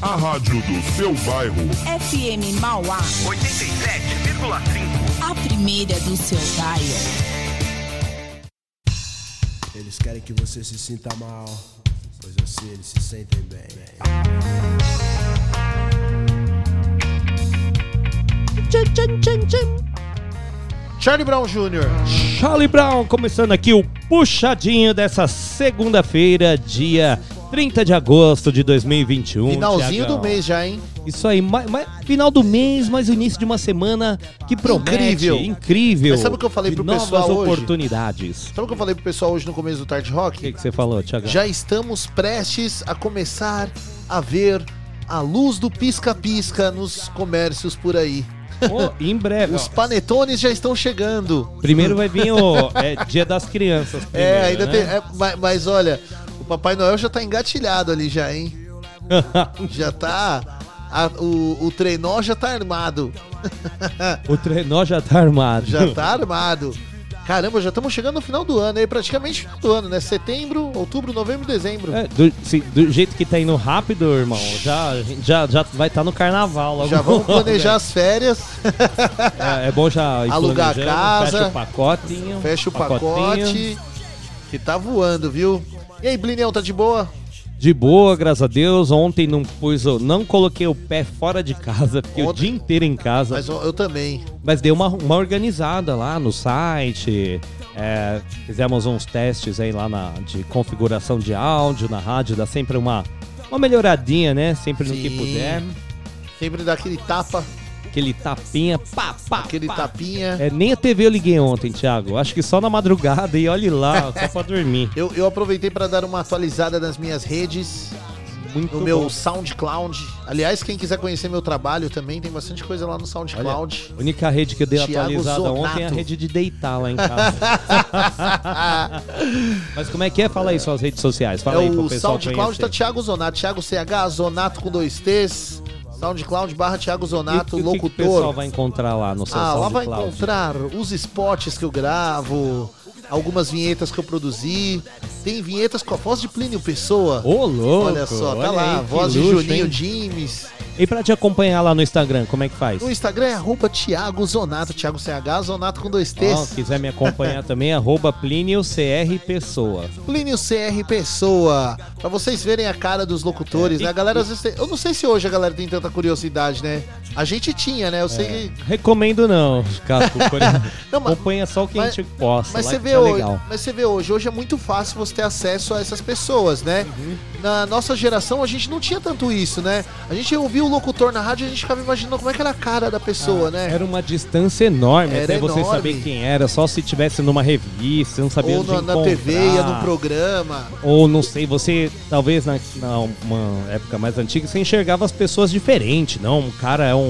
A rádio do seu bairro. FM Mauá. 87,5. A primeira do seu dial. Eles querem que você se sinta mal, pois assim eles se sentem bem. Charlie Brown Jr. Charlie Brown começando aqui o puxadinho dessa segunda-feira, dia 30 de agosto de 2021. Finalzinho Thiagão. do mês já, hein? Isso aí, ma- ma- final do mês, mas o início de uma semana que promete. Incrível. Incrível. Mas sabe o que eu falei pro novas pessoal hoje? oportunidades. Sabe o que eu falei pro pessoal hoje no começo do Tarde O Rock? que, que você falou, Thiago? Já estamos prestes a começar a ver a luz do pisca-pisca nos comércios por aí. Ô, em breve. Os panetones já estão chegando. Primeiro vai vir o é, Dia das Crianças. É, primeiro, ainda né? tem. é, mas, mas olha, o Papai Noel já tá engatilhado ali já, hein? Já tá. a- o, o trenó já tá armado. o trenó já tá armado. Já tá armado. Caramba, já estamos chegando no final do ano aí, praticamente final do ano, né? Setembro, outubro, novembro, dezembro. É, do, se- do jeito que tá indo rápido, irmão, já, já, já vai estar no carnaval logo. Já vamos logo, planejar as férias, É, é bom já ir Alugar a casa, fecha o pacotinho. fecha o pacotinho. pacote, que tá voando, viu? E aí, Blinião, tá de boa? De boa, graças a Deus. Ontem não pus, o- não coloquei o pé fora de casa, fiquei o Ontem- dia inteiro em casa. Mas eu, eu também. Mas deu uma, uma organizada lá no site. é, fizemos uns testes aí lá na, de configuração de áudio na rádio. Dá sempre uma, uma melhoradinha, né? Sempre no que Sim. puder. Sempre dá aquele tapa, Aquele tapinha, pá, pá, aquele pá. tapinha. É, nem a TV eu liguei ontem, Thiago. Acho que só na madrugada e olhe lá, só pra dormir. Eu, eu aproveitei para dar uma atualizada nas minhas redes, Muito no meu bom. SoundCloud. Aliás, quem quiser conhecer meu trabalho também, tem bastante coisa lá no SoundCloud. A única rede que eu dei Thiago atualizada Zonato. ontem é a rede de deitar lá em casa. Mas como é que é? Fala aí suas redes sociais. Fala é aí pro o pessoal SoundCloud conhecer. tá Thiago Zonato, Thiago CH, Zonato com dois T's. SoundCloud barra Thiago Zonato, E o que que o pessoal locutor. vai encontrar lá no seu Ah, lá vai SoundCloud? encontrar os spots que eu gravo, algumas vinhetas que eu produzi. Tem vinhetas com a voz de Plínio Pessoa. Ô, louco! olha só, tá olha lá, aí, que voz de luxo, Juninho hein? Dimes. E pra te acompanhar lá no Instagram, como é que faz? No Instagram é arroba Thiago Zonato, Thiago CH, Zonato com dois Ó, T's. quiser me acompanhar também, arroba Plínio CR Pessoa. Plínio CR Pessoa. Pra vocês verem a cara dos locutores, É, né? A galera às vezes tem... Eu não sei se hoje a galera tem tanta curiosidade, né? A gente tinha, né? Eu sei que... Recomendo não, Casco. Não, mas- Acompanha só o que a mas- gente posta. Mas lá você, que vê tá hoje, legal. mas você vê hoje, hoje é muito fácil você ter acesso a essas pessoas, né? Uhum. Na nossa geração a gente não tinha tanto isso, né? A gente ouvia o locutor na rádio e a gente ficava imaginando como é que era a cara da pessoa, né? Ah, Era uma distância enorme Era até você enorme. saber quem era, só se tivesse numa revista, você não sabia Ou onde na, na encontrar. TV, ia num programa. Ou não sei, você talvez na, na uma época mais antiga você enxergava as pessoas diferente, não? Um cara é um,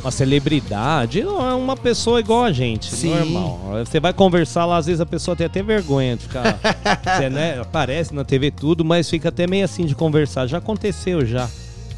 uma celebridade, não é uma pessoa igual a gente, Sim. normal. Você vai conversar lá, às vezes a pessoa tem até vergonha de ficar. você, né, aparece na TV tudo, mas fica até meio assim de conversar. Já aconteceu já.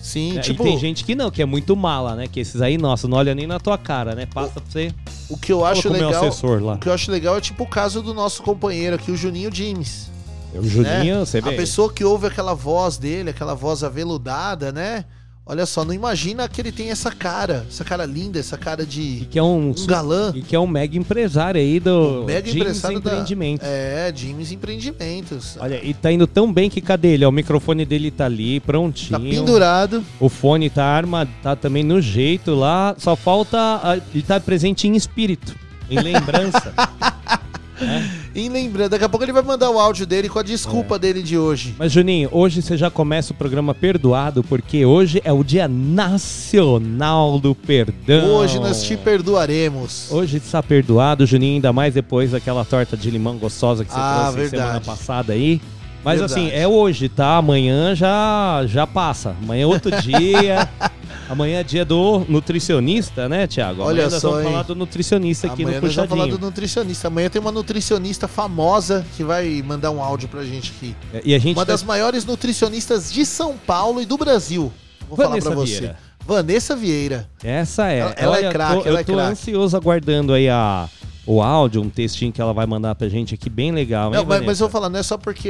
Sim, É, tipo, E tem gente que não, que é muito mala, né? Que esses aí, nossa, não olha nem na tua cara, né? Passa pra você. o que eu acho o legal. O que eu acho legal é tipo o caso do nosso companheiro aqui, o Juninho James. O Juninho, né? você vê. A pessoa que ouve aquela voz dele, aquela voz aveludada, né? Olha só, não imagina que ele tem essa cara, essa cara linda, essa cara de que é um, um galã. E que é um mega empresário aí do Mega Jeans empresário da- Empreendimentos. É, James Empreendimentos. Olha, e tá indo tão bem que cadê ele? O microfone dele tá ali, prontinho. Tá pendurado. O fone tá armado, tá também no jeito lá. Só falta. a- Ele tá presente em espírito, em lembrança. E lembrando, daqui a pouco ele vai mandar o áudio dele com a É. desculpa dele de hoje. Mas, Juninho, hoje você já começa o programa perdoado, porque hoje é o Dia Nacional do Perdão. Hoje nós te perdoaremos. Hoje está perdoado, Juninho, ainda mais depois daquela torta de limão gostosa que você Ah, trouxe semana verdade. passada aí. Mas Verdade. assim, é hoje, tá? Amanhã já, já passa. Amanhã é outro dia. Amanhã é dia do nutricionista, né, Tiago? Olha Amanhã nós só, vamos hein? falar do nutricionista aqui Amanhã no nós vamos falar Puxadinho. do nutricionista. Amanhã tem uma nutricionista famosa que vai mandar um áudio pra gente aqui. E a gente Uma tá- das maiores nutricionistas de São Paulo e do Brasil. Vou Vanessa falar pra você. Vieira. Vanessa Vieira. Essa é. Ela- ela é Olha, craque, tô- ela Eu é tô craque. ansioso aguardando aí a, o áudio, um textinho que ela vai mandar pra gente aqui, bem legal, Não, hein, mas, mas eu vou falar, não é só porque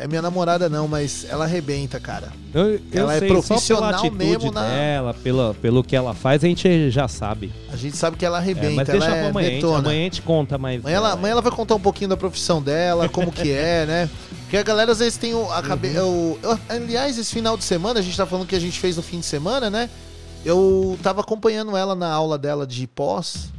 é minha namorada, não, mas ela arrebenta, cara. Eu, eu ela é sei, só profissional pela atitude mesmo na- dela, pela, pelo que ela faz, a gente já sabe. A gente sabe que ela É, arrebenta, mas ela deixa é pra amanhã, a gente- detona. amanhã a gente conta mais. Amanhã ela, é, amanhã ela vai contar um pouquinho da profissão dela, como que é, né? Porque a galera às vezes tem o, a cabe... Uhum. o- eu- aliás, esse final de semana, a gente tá falando que a gente fez no fim de semana, né? Eu tava acompanhando ela na aula dela de pós,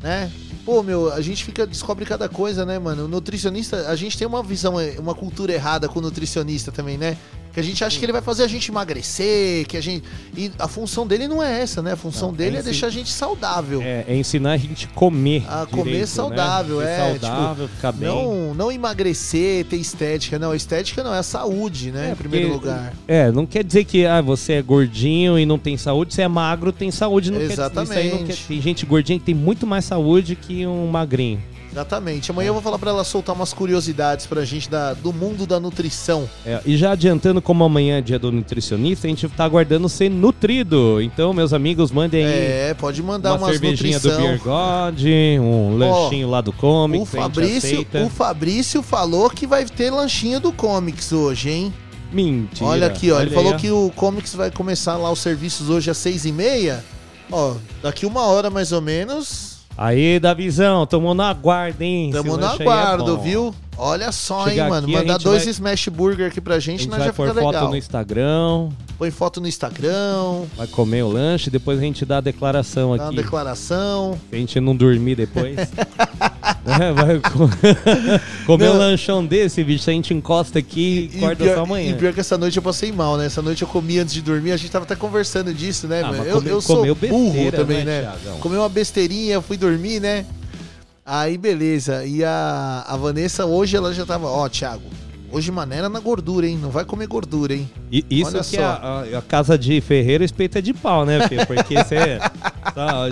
né? Pô, meu, a gente fica descobre cada coisa, né, mano? O nutricionista, a gente tem uma visão, uma cultura errada com o nutricionista também, né? Que a gente acha que ele vai fazer a gente emagrecer, que a gente. E a função dele não é essa, né? A função Não, dele é é ensin- deixar a gente saudável. É, é ensinar a gente a comer. A comer direito, saudável, né? É, saudável, ficar bem. Não, não emagrecer, ter estética, não. A estética não, é a saúde, né? É, em primeiro porque- lugar. É, não quer dizer que ah, você é gordinho e não tem saúde, você é magro, tem saúde. Não Quer, isso aí não Exatamente. quer, tem gente gordinha que tem muito mais saúde que um magrinho. Exatamente. Amanhã eu vou falar pra ela soltar umas curiosidades pra gente da, do mundo da nutrição. É, e já adiantando, como amanhã é dia do nutricionista, a gente tá aguardando ser nutrido. Então, meus amigos, mandem aí É, pode mandar uma umas cervejinha do nutrição. Beer God, um lanchinho lá do O Comics, gente Fabrício, o Fabrício falou que vai ter lanchinho do Comics hoje, hein? Mentira. Olha aqui, ó. Ele Olha falou aí, ó. que o Comics vai começar lá os serviços hoje às seis e meia. Ó, daqui uma hora mais ou menos. Aí, Davizão, tomou na guarda, hein? Tamo aí é aguardo, bom. viu? Olha só, Chegar hein, mano. aqui, Mandar gente dois vai- Smash Burger aqui pra A gente, gente nós vai já pôr foto legal. no Instagram, Põe foto no Instagram, vai comer o lanche, depois a gente dá a declaração dá uma aqui. declaração. Se a gente não dormir depois. É, vai co- comer Não. um lanchão desse, bicho, a gente encosta aqui e E acorda pior, só amanhã. e pior que essa noite eu passei mal, né? Essa noite eu comi antes de dormir, a gente tava até conversando disso, né, Ah, Eu, come- eu sou comeu burro besteira, também, né, né? Thiagão? Comi uma besteirinha, fui dormir, né? Aí, beleza. E a, a Vanessa, hoje ela já tava, ó, Thiago, hoje maneira na gordura, hein? Não vai comer gordura, hein? E isso Olha que só. a, a- a casa de ferreiro espeita de pau, né, filho? Porque você. tá,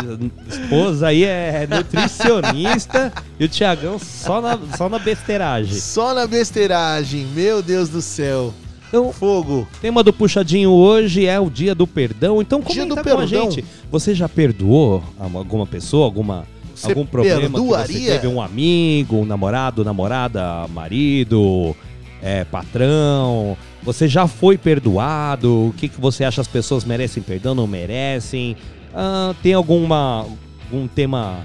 esposa aí é nutricionista e o Tiagão só na, só na besteiragem. Só na besteiragem, meu Deus do céu. Então, Fogo. tema do Puxadinho hoje é o dia do perdão. Então comenta com a perdão. gente. Você já perdoou alguma pessoa, alguma, Você algum problema que perdoaria? você teve? Um amigo, um namorado, namorada, marido, é, patrão? Você já foi perdoado? O que, que você acha as pessoas merecem perdão, não merecem? Ah, tem alguma algum tema...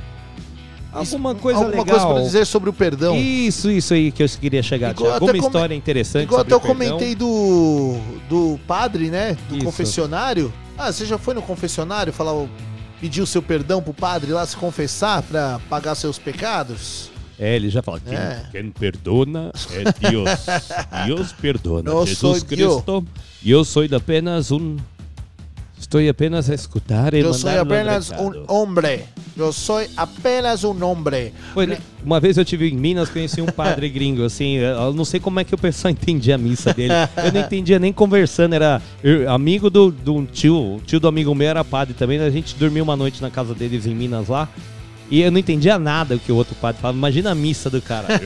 Alguma coisa Alguma legal? coisa pra dizer sobre o perdão? Isso, isso aí que eu queria chegar. Igual Alguma história interessante Igual até eu perdão? comentei do, do padre, né? Do Isso. confessionário. Ah, você já foi no confessionário falar, pedir o seu perdão pro padre lá se confessar pra pagar seus pecados? É, ele já fala, quem, É. quem perdona é Deus. Deus perdona. Jesus Cristo. Eu sou apenas um... Estou apenas a escutar e Eu sou apenas um homem. Eu sou apenas um homem. Uma vez eu tive em Minas, conheci um padre gringo, assim, eu não sei como é que o pessoal entendia a missa dele. Eu não entendia nem conversando, era eu- amigo do, do um tio, o tio do amigo meu era padre também, a gente dormiu uma noite na casa deles em Minas lá. E eu não entendia nada o que o outro padre falava. Imagina a missa do cara.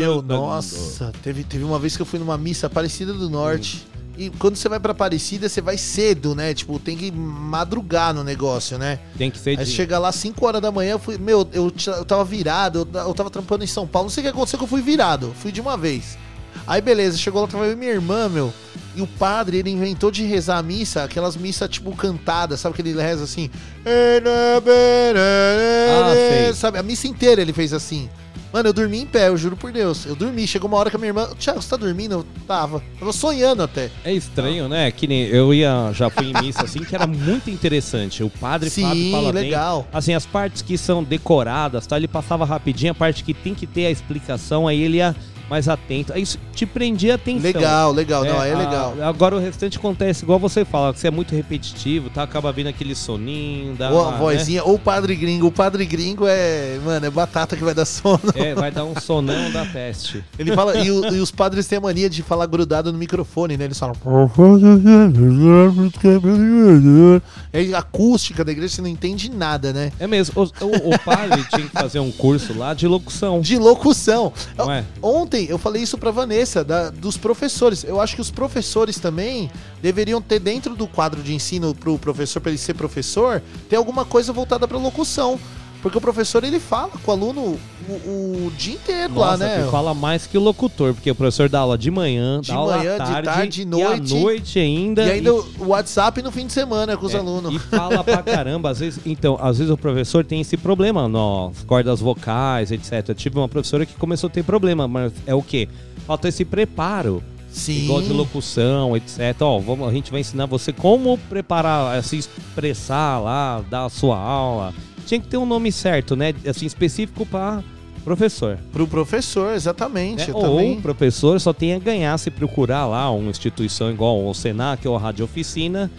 Meu, nossa, teve, teve uma vez que eu fui numa missa Aparecida do Norte. E quando você vai pra Aparecida, você vai cedo, né? Tipo, tem que madrugar no negócio, né? Tem que ser Aí de... chega lá 5 horas da manhã, eu fui, meu, eu, eu tava virado, eu, eu tava trampando em São Paulo, não sei o que aconteceu que eu fui virado, fui de uma vez. Aí beleza, chegou lá, tava minha irmã, meu, e o padre, ele inventou de rezar a missa, aquelas missas tipo cantadas, sabe que ele reza assim? Ah. Sabe, a missa inteira ele fez assim. Mano, eu dormi em pé, eu juro por Deus. Eu dormi, chegou uma hora que a minha irmã, Tiago, você tá dormindo? Eu tava. Eu tava sonhando até. É estranho, né? Que nem eu ia, já fui em missa assim, que era muito interessante. O padre Fábio Sim, fala legal. bem. Assim, as partes que são decoradas, tá? Ele passava rapidinho, a parte que tem que ter a explicação, aí ele ia mais atento. Aí Isso te prendia a atenção. Legal, legal, não, é a- legal. Agora o restante acontece igual você fala, que você é muito repetitivo, tá? Acaba vindo aquele soninho, dá Ou uma, a né? vozinha, ou o padre gringo. O padre gringo é, mano, é batata que vai dar sono. É, vai dar um sonão da peste. Ele fala, e, o- e os padres têm a mania de falar grudado no microfone, né? Eles falam. É a acústica da igreja, você não entende nada, né? É mesmo, o, o- o padre tinha que fazer um curso lá de locução. De locução. Não é? Ontem ontem eu falei isso pra Vanessa, da- dos professores. Eu acho que os professores também deveriam ter dentro do quadro de ensino pro professor, pra ele ser professor, ter alguma coisa voltada pra locução. Porque o professor ele fala com o aluno o, o dia inteiro lá, Nossa, né? que fala mais que o locutor, porque o professor dá aula de manhã, De dá aula manhã, à de tarde, tarde, e noite. à noite ainda. E ainda o WhatsApp no fim de semana com os É, alunos. E fala pra caramba, às vezes, então, às vezes o professor tem esse problema nas cordas vocais, etc. Eu tive uma professora que começou a ter problema, mas é o quê? Falta esse preparo. Sim. Igual de locução, etc. Ó, vamos, a gente vai ensinar você como preparar, se expressar lá, dar a sua aula. Tinha que ter um nome certo, né? Assim, específico para professor. Pro professor, exatamente. né? Ou também. o professor só tem a ganhar se procurar lá uma instituição igual o Senac ou a Rádio Oficina.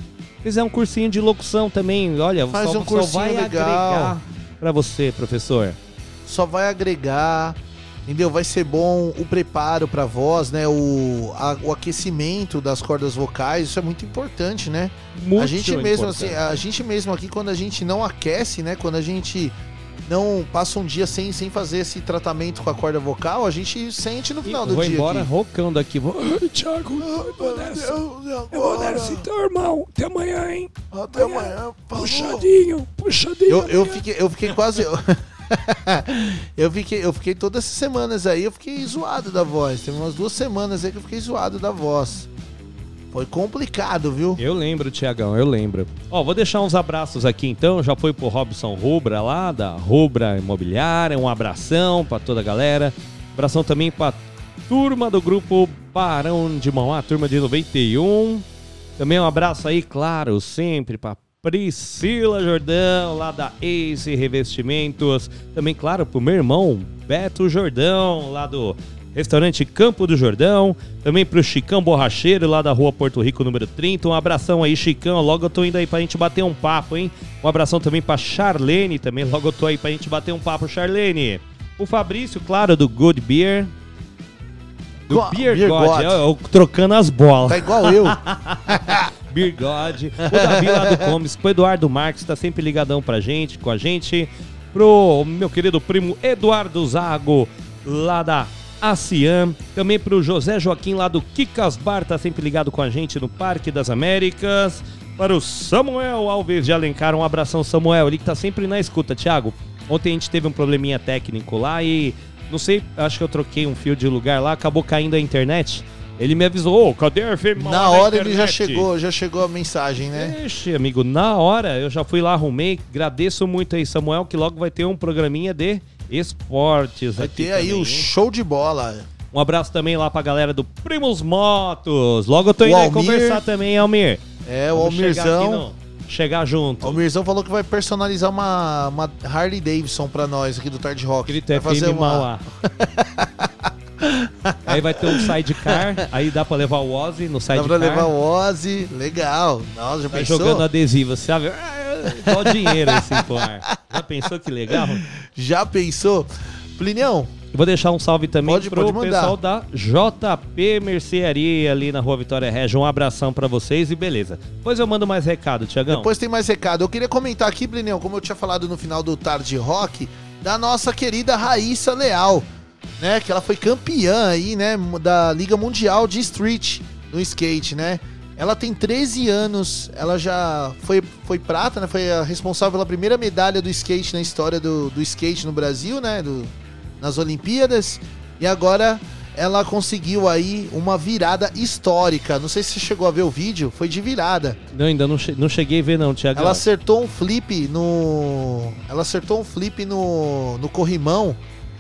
Fizer um cursinho de locução também, olha, Faz só, um só cursinho vai legal. agregar para você, professor. só vai agregar, entendeu? Vai ser bom o preparo pra voz, né? O, a- o aquecimento das cordas vocais, isso é muito importante, né? Muito a gente mesmo importante. assim, a gente mesmo aqui quando a gente não aquece, né? Quando a gente não passa um dia sem, sem fazer esse tratamento com a corda vocal, a gente sente no final Eu do vou dia. embora aqui. rocando daqui. Vou... Ai, Thiago, eu vou nessa. Eu vou nessa então, irmão. Até amanhã, hein? Até amanhã. falou. Puxadinho, puxadinho. Eu, eu, amanhã. fiquei, eu fiquei quase. eu, fiquei, eu fiquei todas essas semanas aí, eu fiquei zoado da voz. Teve umas duas semanas aí que eu fiquei zoado da voz. Foi complicado, viu? Eu lembro, Tiagão, eu lembro. Ó, vou deixar uns abraços aqui então. Já foi pro Robson Rubra lá, da Rubra Imobiliária. Um abração pra toda a galera. Abração também pra turma do grupo Barão de Mauá, turma de 91. Também um abraço aí, claro, sempre pra Priscila Jordão, lá da Ace Revestimentos. Também, claro, pro meu irmão Beto Jordão, lá do Restaurante Campo do Jordão. Também pro Chicão Borracheiro, lá da rua Porto Rico, número 30. Um abração aí, Chicão. Logo eu tô indo aí pra gente bater um papo, hein? Um abração também pra Charlene, também. Logo eu tô aí pra gente bater um papo, Charlene. O Fabrício, claro, do Good Beer. Do Go- Beer, Beer God, God. Eu, eu trocando as bolas. Tá igual eu. Beer God, o Davi lá do Comics, o Eduardo Marques tá sempre ligadão pra gente, com a gente, pro meu querido primo Eduardo Zago, lá da ASIAM, também pro José Joaquim lá do Kikas Bar, tá sempre ligado com a gente no Parque das Américas, para o Samuel Alves de Alencar, um abração Samuel, ele que tá sempre na escuta, Thiago. Ontem a gente teve um probleminha técnico lá e não sei, acho que eu troquei um fio de lugar lá, acabou caindo a internet. Ele me avisou, ô, cadê a FM Na Mauá hora ele já internet?" chegou, já chegou a mensagem, né? Ixi, amigo, na hora eu já fui lá, arrumei. Agradeço muito aí, Samuel, que logo vai ter um programinha de esportes Vai ter aí também, o hein? show de bola. Um abraço também lá pra galera do Primos Motos. Logo eu tô O indo Almir. conversar também, Almir. É, o Vamos aqui Almirzão. Chegar junto. O Almirzão falou que vai personalizar uma, uma Harley Davidson pra nós aqui do Tard Rock. Grito vai FM Mauá. aí vai ter um sidecar, aí dá pra levar o Ozzy no Dá sidecar. pra levar o Ozzy, legal. Nossa, já Vai pensou? jogando adesivo, sabe? Ah, Igual dinheiro assim pro ar. Já pensou que legal? Já pensou? Plinião, Vou deixar um salve também Pode- pro pode pessoal da JP Mercearia ali na Rua Vitória Regia. Um abração pra vocês e beleza. Depois eu mando mais recado, Tiagão. depois tem mais recado. Eu queria comentar aqui, Plinião, como eu tinha falado no final do Tarde Rock, da nossa querida Raíssa Leal, né? Que ela foi campeã aí, né? Da Liga Mundial de Street no skate, né? Ela tem 13 anos, ela já foi, foi prata, né? Foi a responsável pela primeira medalha do skate na história do, do skate no Brasil, né? Do, nas Olimpíadas. E agora ela conseguiu aí uma virada histórica. Não sei se você chegou a ver o vídeo, foi de virada. Não, ainda não, che- não cheguei a ver não, Tiagão. Ela acertou um flip no. Ela acertou um flip no, no corrimão.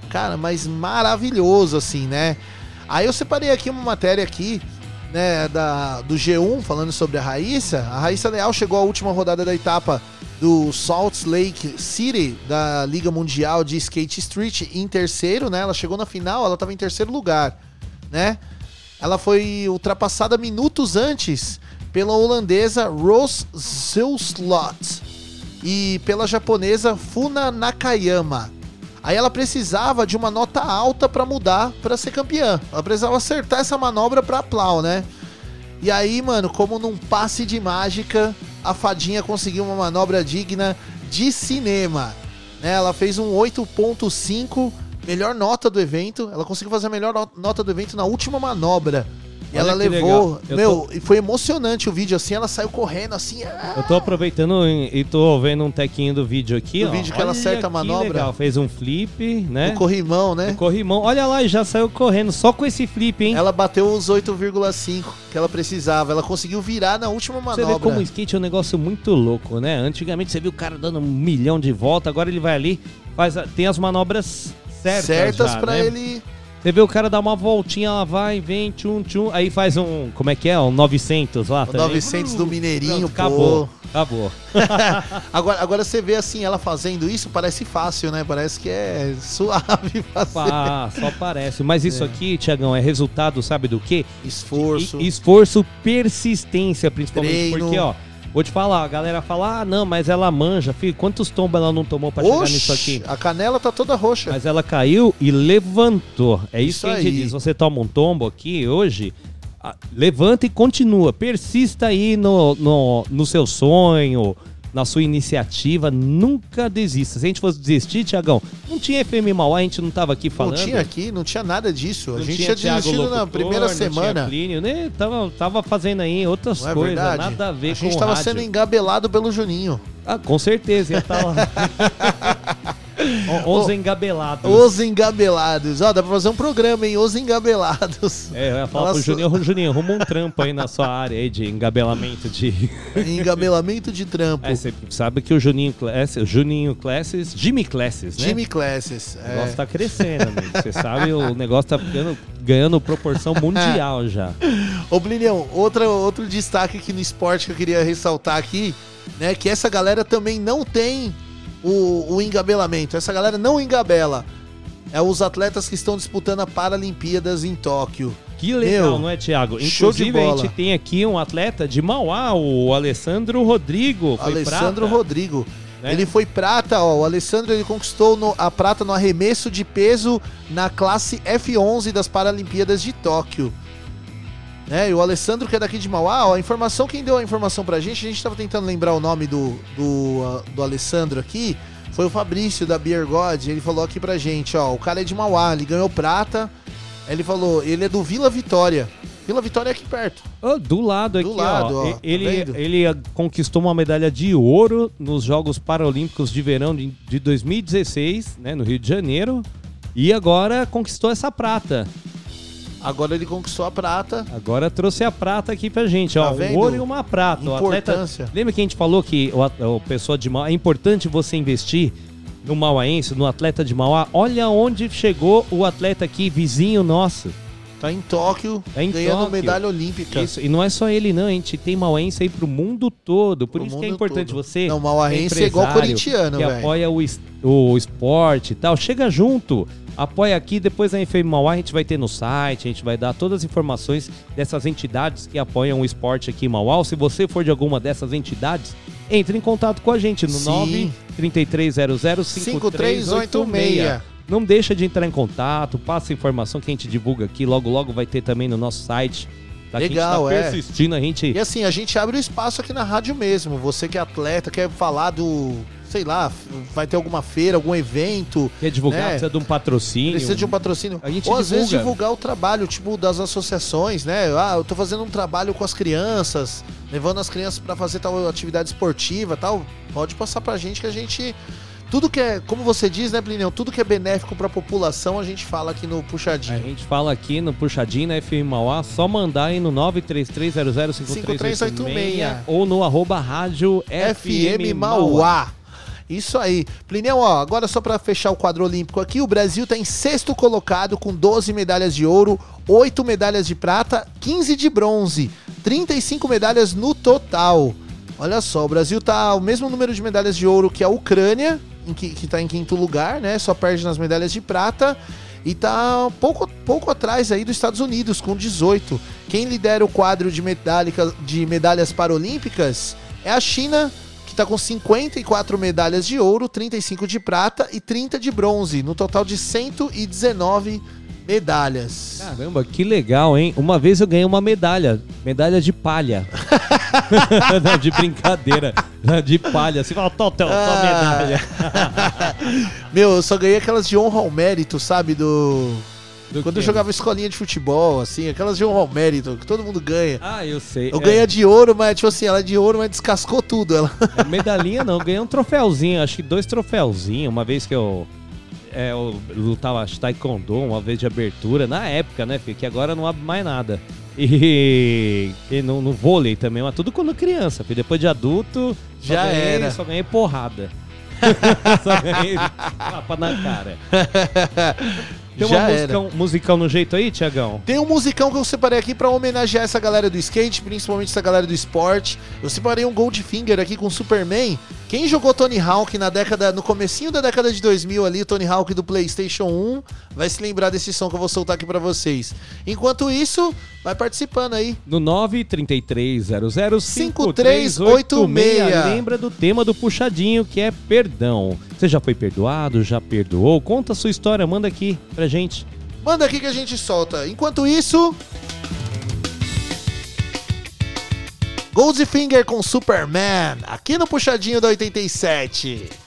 Cara, mas maravilhoso, assim, né? Aí eu separei aqui uma matéria aqui, né, da, do G1, falando sobre a Raíssa. A Raíssa Leal chegou à última rodada da etapa do Salt Lake City, da Liga Mundial de Skate Street, em terceiro, né? Ela chegou na final, ela estava em terceiro lugar, né? Ela foi ultrapassada minutos antes pela holandesa Rose Zilslot e pela japonesa Funa Nakayama. Aí ela precisava de uma nota alta para mudar para ser campeã. Ela precisava acertar essa manobra para plau, né? E aí, mano, como num passe de mágica, a fadinha conseguiu uma manobra digna de cinema. Né? Ela fez um 8.5 melhor nota do evento. Ela conseguiu fazer a melhor no- nota do evento na última manobra. E Olha ela levou. Meu, e foi emocionante o vídeo assim. Ela saiu correndo assim. ah, Eu tô aproveitando e tô vendo um tequinho do vídeo aqui, Do ó. vídeo que ela Olha acerta a manobra. legal. Fez um flip, né? No corrimão, né? O corrimão. Olha lá, já saiu correndo só com esse flip, hein? Ela bateu os 8,5 que ela precisava. Ela conseguiu virar na última Você manobra. vê como o skate é um negócio muito louco, né? Antigamente você viu o cara dando um milhão de volta, agora ele vai ali, faz tem as manobras certas, certas pra né? ele. Você vê o cara dar uma voltinha, ela vai, vem, tchum, tchum, aí faz um, como é que é? Um 900 lá O também. 900 do Mineirinho, Pronto, pô. acabou, acabou. Agora, agora você vê assim, ela fazendo isso, parece fácil, né? Parece que é suave fazer. Ah, só parece. Mas isso aqui, Tiagão, é resultado, sabe do quê? Esforço. E- esforço, persistência, principalmente. Treino. Porque, ó, vou te falar, a galera fala, ah, não, mas ela manja, filho, quantos tombos ela não tomou pra chegar nisso aqui? a canela tá toda roxa. Mas ela caiu e levantou. É isso, Isso que a gente aí. diz. Você toma um tombo aqui hoje, levanta e continua. Persista aí no, no, no seu sonho, na sua iniciativa. Nunca desista. Se a gente fosse desistir, Tiagão, não tinha FM Mauá, a gente não tava aqui falando. Não tinha aqui, não tinha nada disso. a Não gente tinha tinha desistido na Locutor, primeira não tinha semana. Plínio, né? Tava, tava fazendo aí outras Não é coisas, verdade? nada a ver a com gente o tava rádio. sendo engabelado pelo Juninho. Ah, com certeza, ia estar lá. O- Os engabelados. Os engabelados. Ó, dá pra fazer um programa, hein? Os engabelados. É, eu ia falar pro. Juninho, "Ô, Juninho, arruma um trampo aí na sua área aí de engabelamento de. Engabelamento de trampo. É, você sabe que o Juninho Classes, o Juninho Classes, Jimmy Classes, né? Jimmy Classes. O É. negócio tá crescendo, amigo. Você sabe, o negócio tá ficando, ganhando proporção mundial já. Ô, Blinião, outra, outro destaque aqui no esporte que eu queria ressaltar aqui, né? Que essa galera também não tem o, o engabelamento. Essa galera não engabela. É os atletas que estão disputando a Paralimpíadas em Tóquio. Que legal, Meu, não é, Thiago? Inclusive, a gente tem aqui um atleta de Mauá, o Alessandro Rodrigo. Foi Alessandro prata, Rodrigo. né? Ele foi prata, ó. O Alessandro ele conquistou no- a prata no arremesso de peso na classe F11 das Paralimpíadas de Tóquio. Né? E o Alessandro, que é daqui de Mauá, ó, a informação, quem deu a informação pra gente, a gente tava tentando lembrar o nome do, do, ah, do Alessandro aqui, foi o Fabrício da Beer God. Ele falou aqui pra gente, ó, o cara é de Mauá, ele ganhou prata. Ele falou, ele é do Vila Vitória. Vila Vitória é aqui perto. Ó, do lado Do aqui, lado, ó. ó, tá Ele, vendo? ele ah, conquistou uma medalha de ouro nos Jogos Paralímpicos de Verão de, de 2016, né, no Rio de Janeiro. E agora conquistou essa prata. Agora ele conquistou a prata. Agora trouxe a prata aqui pra gente, ó. Tá um vendo? ouro e uma prata. O atleta, Importância. lembra que a gente falou que o, o pessoa de Mauá, é importante você investir no mauaense, no atleta de Mauá. Olha onde chegou o atleta aqui, vizinho nosso. Tá em Tóquio, Tá em ganhando Tóquio. medalha olímpica. Isso, e não é só ele, não. A gente tem mauaense aí pro mundo todo. Por Pro isso que é importante todo. você. Não, mauaense é igual corintiano, Que velho. apoia o, es- o esporte e tal. Chega junto. Apoia aqui, depois na FM Mauá a gente vai ter no site, a gente vai dar todas as informações dessas entidades que apoiam o esporte aqui em Mauá. Se você for de alguma dessas entidades, entre em contato com a gente no Sim. 93300 5386. Não deixa de entrar em contato, passa a informação que a gente divulga aqui, logo logo vai ter também no nosso site. Tá? Legal, a gente tá é. persistindo, a gente E assim, a gente abre o espaço aqui na rádio mesmo. Você que é atleta, quer falar do. Sei lá, vai ter alguma feira, algum evento, quer divulgar, né? precisa de um patrocínio. precisa de um patrocínio. A gente Ou às vezes divulga. divulgar o trabalho, tipo, das associações, né? Ah, eu tô fazendo um trabalho com as crianças, levando as crianças pra fazer tal atividade esportiva tal. Pode passar pra gente que a gente. Tudo que é, como você diz, né, Plineu? Tudo que é benéfico pra população, a gente fala aqui no A Puxadinho. gente fala aqui no Puxadinho, na FM Mauá, só mandar aí no 933005386 ou no arroba rádio FM Mauá. Isso aí. Plineu, ó, agora só pra fechar o quadro olímpico aqui, o Brasil tá em sexto colocado com 12 medalhas de ouro, 8 medalhas de prata, 15 de bronze, 35 medalhas no total. Olha só, o Brasil tá o mesmo número de medalhas de ouro que a Ucrânia, que, que tá em quinto lugar, né? Só perde nas medalhas de prata. E tá pouco, pouco atrás aí dos Estados Unidos, com 18. Quem lidera o quadro de, medalha, de medalhas paralímpicas é a China, que tá com 54 medalhas de ouro, 35 de prata e 30 de bronze, no total de 119 medalhas. Caramba, que legal, hein? Uma vez eu ganhei uma medalha, medalha de palha. Não, de brincadeira. de palha, assim, fala, tô, tô, tô Ah. medalha. Meu, eu só ganhei aquelas de honra ao mérito, sabe? Do. Do Quando eu jogava escolinha de futebol, assim, aquelas de honra ao mérito, que todo mundo ganha. Ah, eu sei. Eu É, de ouro, mas, tipo assim, ela é de ouro, mas descascou tudo. Ela. é, medalhinha não, ganhei um troféuzinho, acho que dois troféuzinhos, uma vez que eu, é, eu lutava taekwondo, uma vez de abertura, na época, né, filho, que agora não abre mais nada. E, e no, no vôlei também, mas tudo quando criança, filho, depois de adulto, Já ganhei, era. Só ganhei porrada. só ganhei tapa na cara. Tem Já era. musicão, musicão no jeito aí, Tiagão? Tem um musicão que eu separei aqui pra homenagear essa galera do skate, principalmente essa galera do esporte. Eu separei um Goldfinger aqui com Superman. Quem jogou Tony Hawk na década, no comecinho da década de 2000 ali, Tony Hawk do PlayStation 1, vai se lembrar desse som que eu vou soltar aqui pra vocês. Enquanto isso, vai participando aí. No 933005386. 5386. Lembra do tema do puxadinho, que é perdão. Você já foi perdoado? Já perdoou? Conta a sua história, manda aqui pra gente. Manda aqui que a gente solta. Enquanto isso. Goldfinger com Superman, aqui no Puxadinho da 87.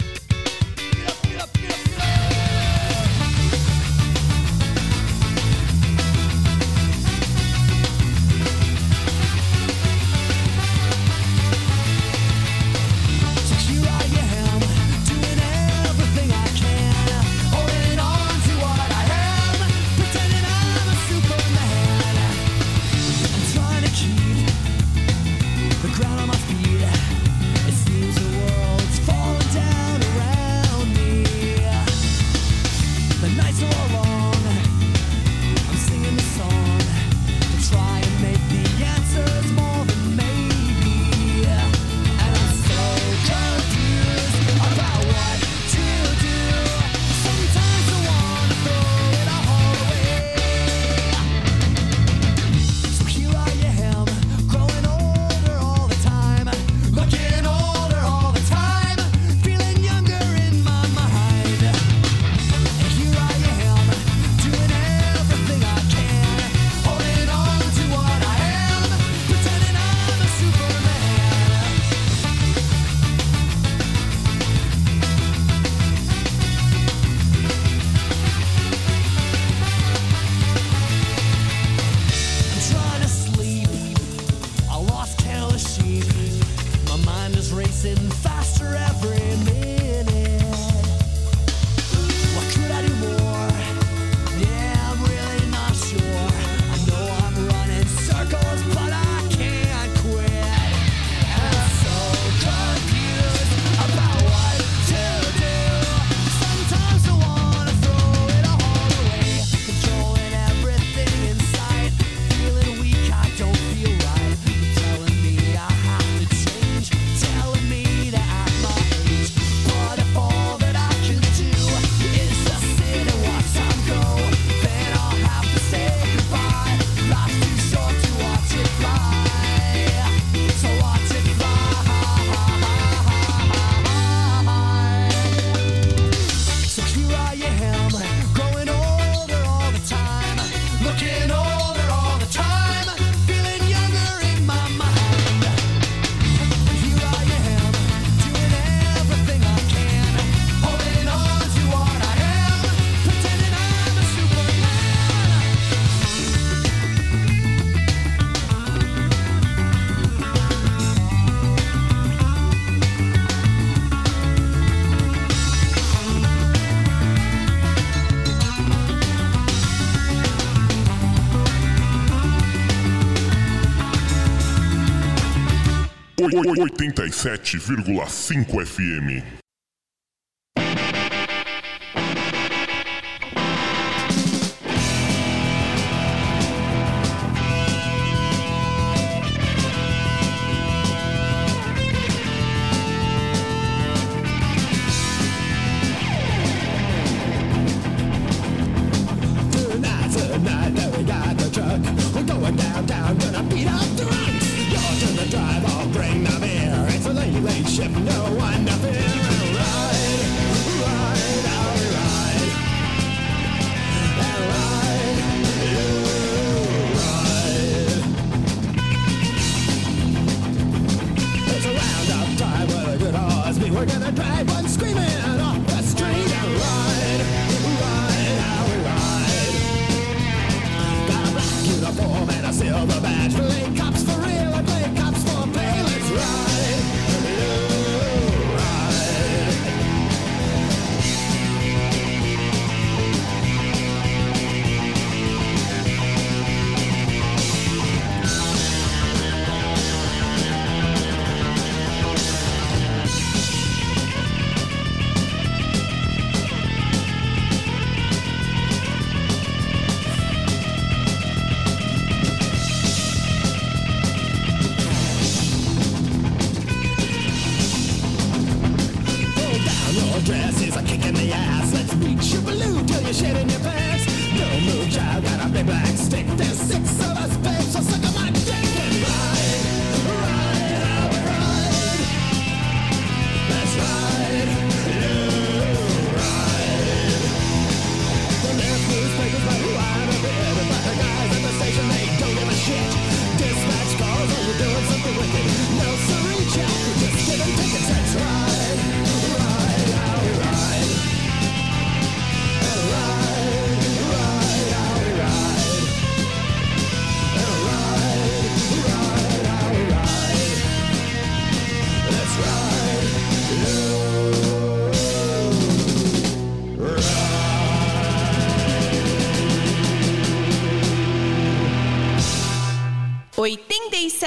87,5 FM.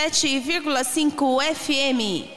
107,5 FM.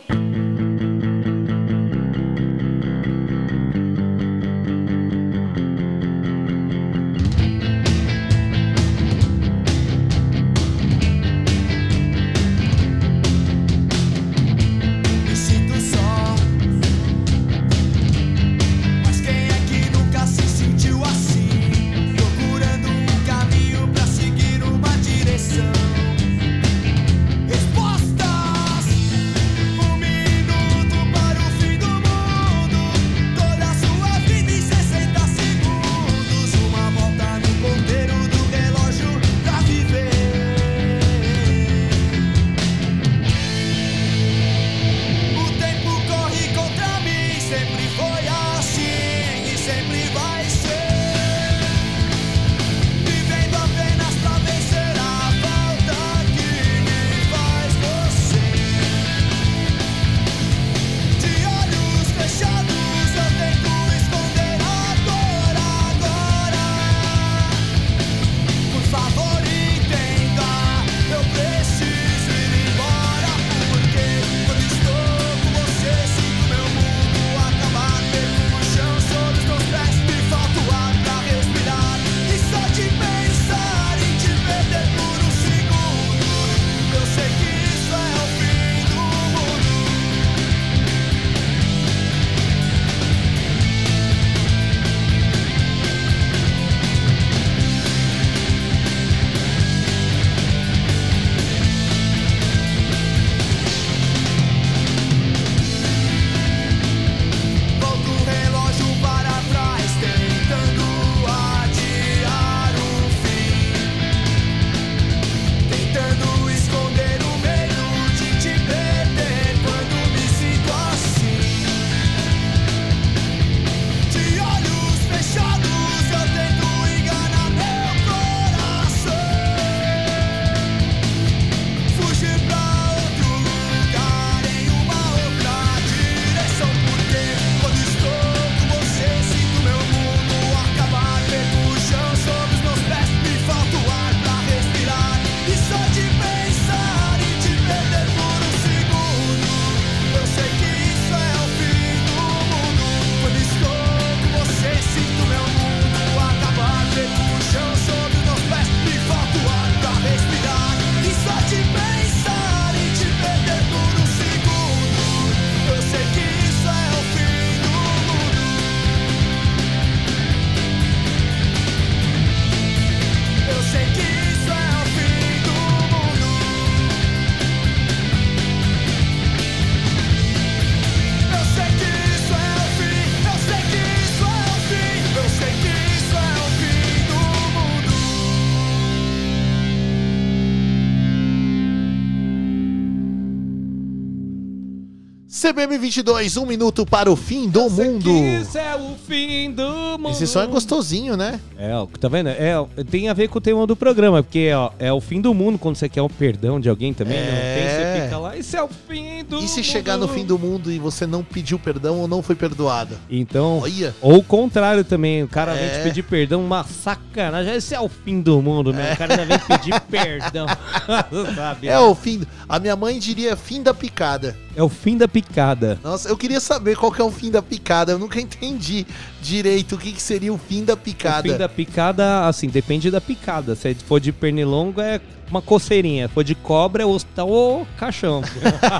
CBM22, um minuto para o fim do Essa mundo. Isso é o fim do mundo. Esse som é gostosinho, né? É, ó, tá vendo? É, tem a ver com o tema do programa, porque ó, é o fim do mundo quando você quer o perdão de alguém também. Não tem, É. você fica lá, isso é o fim do E se mundo. chegar no fim do mundo e você não pediu perdão ou não foi perdoado? Então, Olha. ou o contrário também, o cara vem É. te pedir perdão, uma sacanagem. Esse é o fim do mundo, meu. O cara ainda vem pedir perdão. Sabe? É o fim. A minha mãe diria fim da picada. É o fim da picada. Nossa, eu queria saber qual que é o fim da picada. Eu nunca entendi direito o que, que seria o fim da picada. O fim da picada, assim, depende da picada. Se for de pernilongo, é uma coceirinha. Se for de cobra, é hospital ou caixão.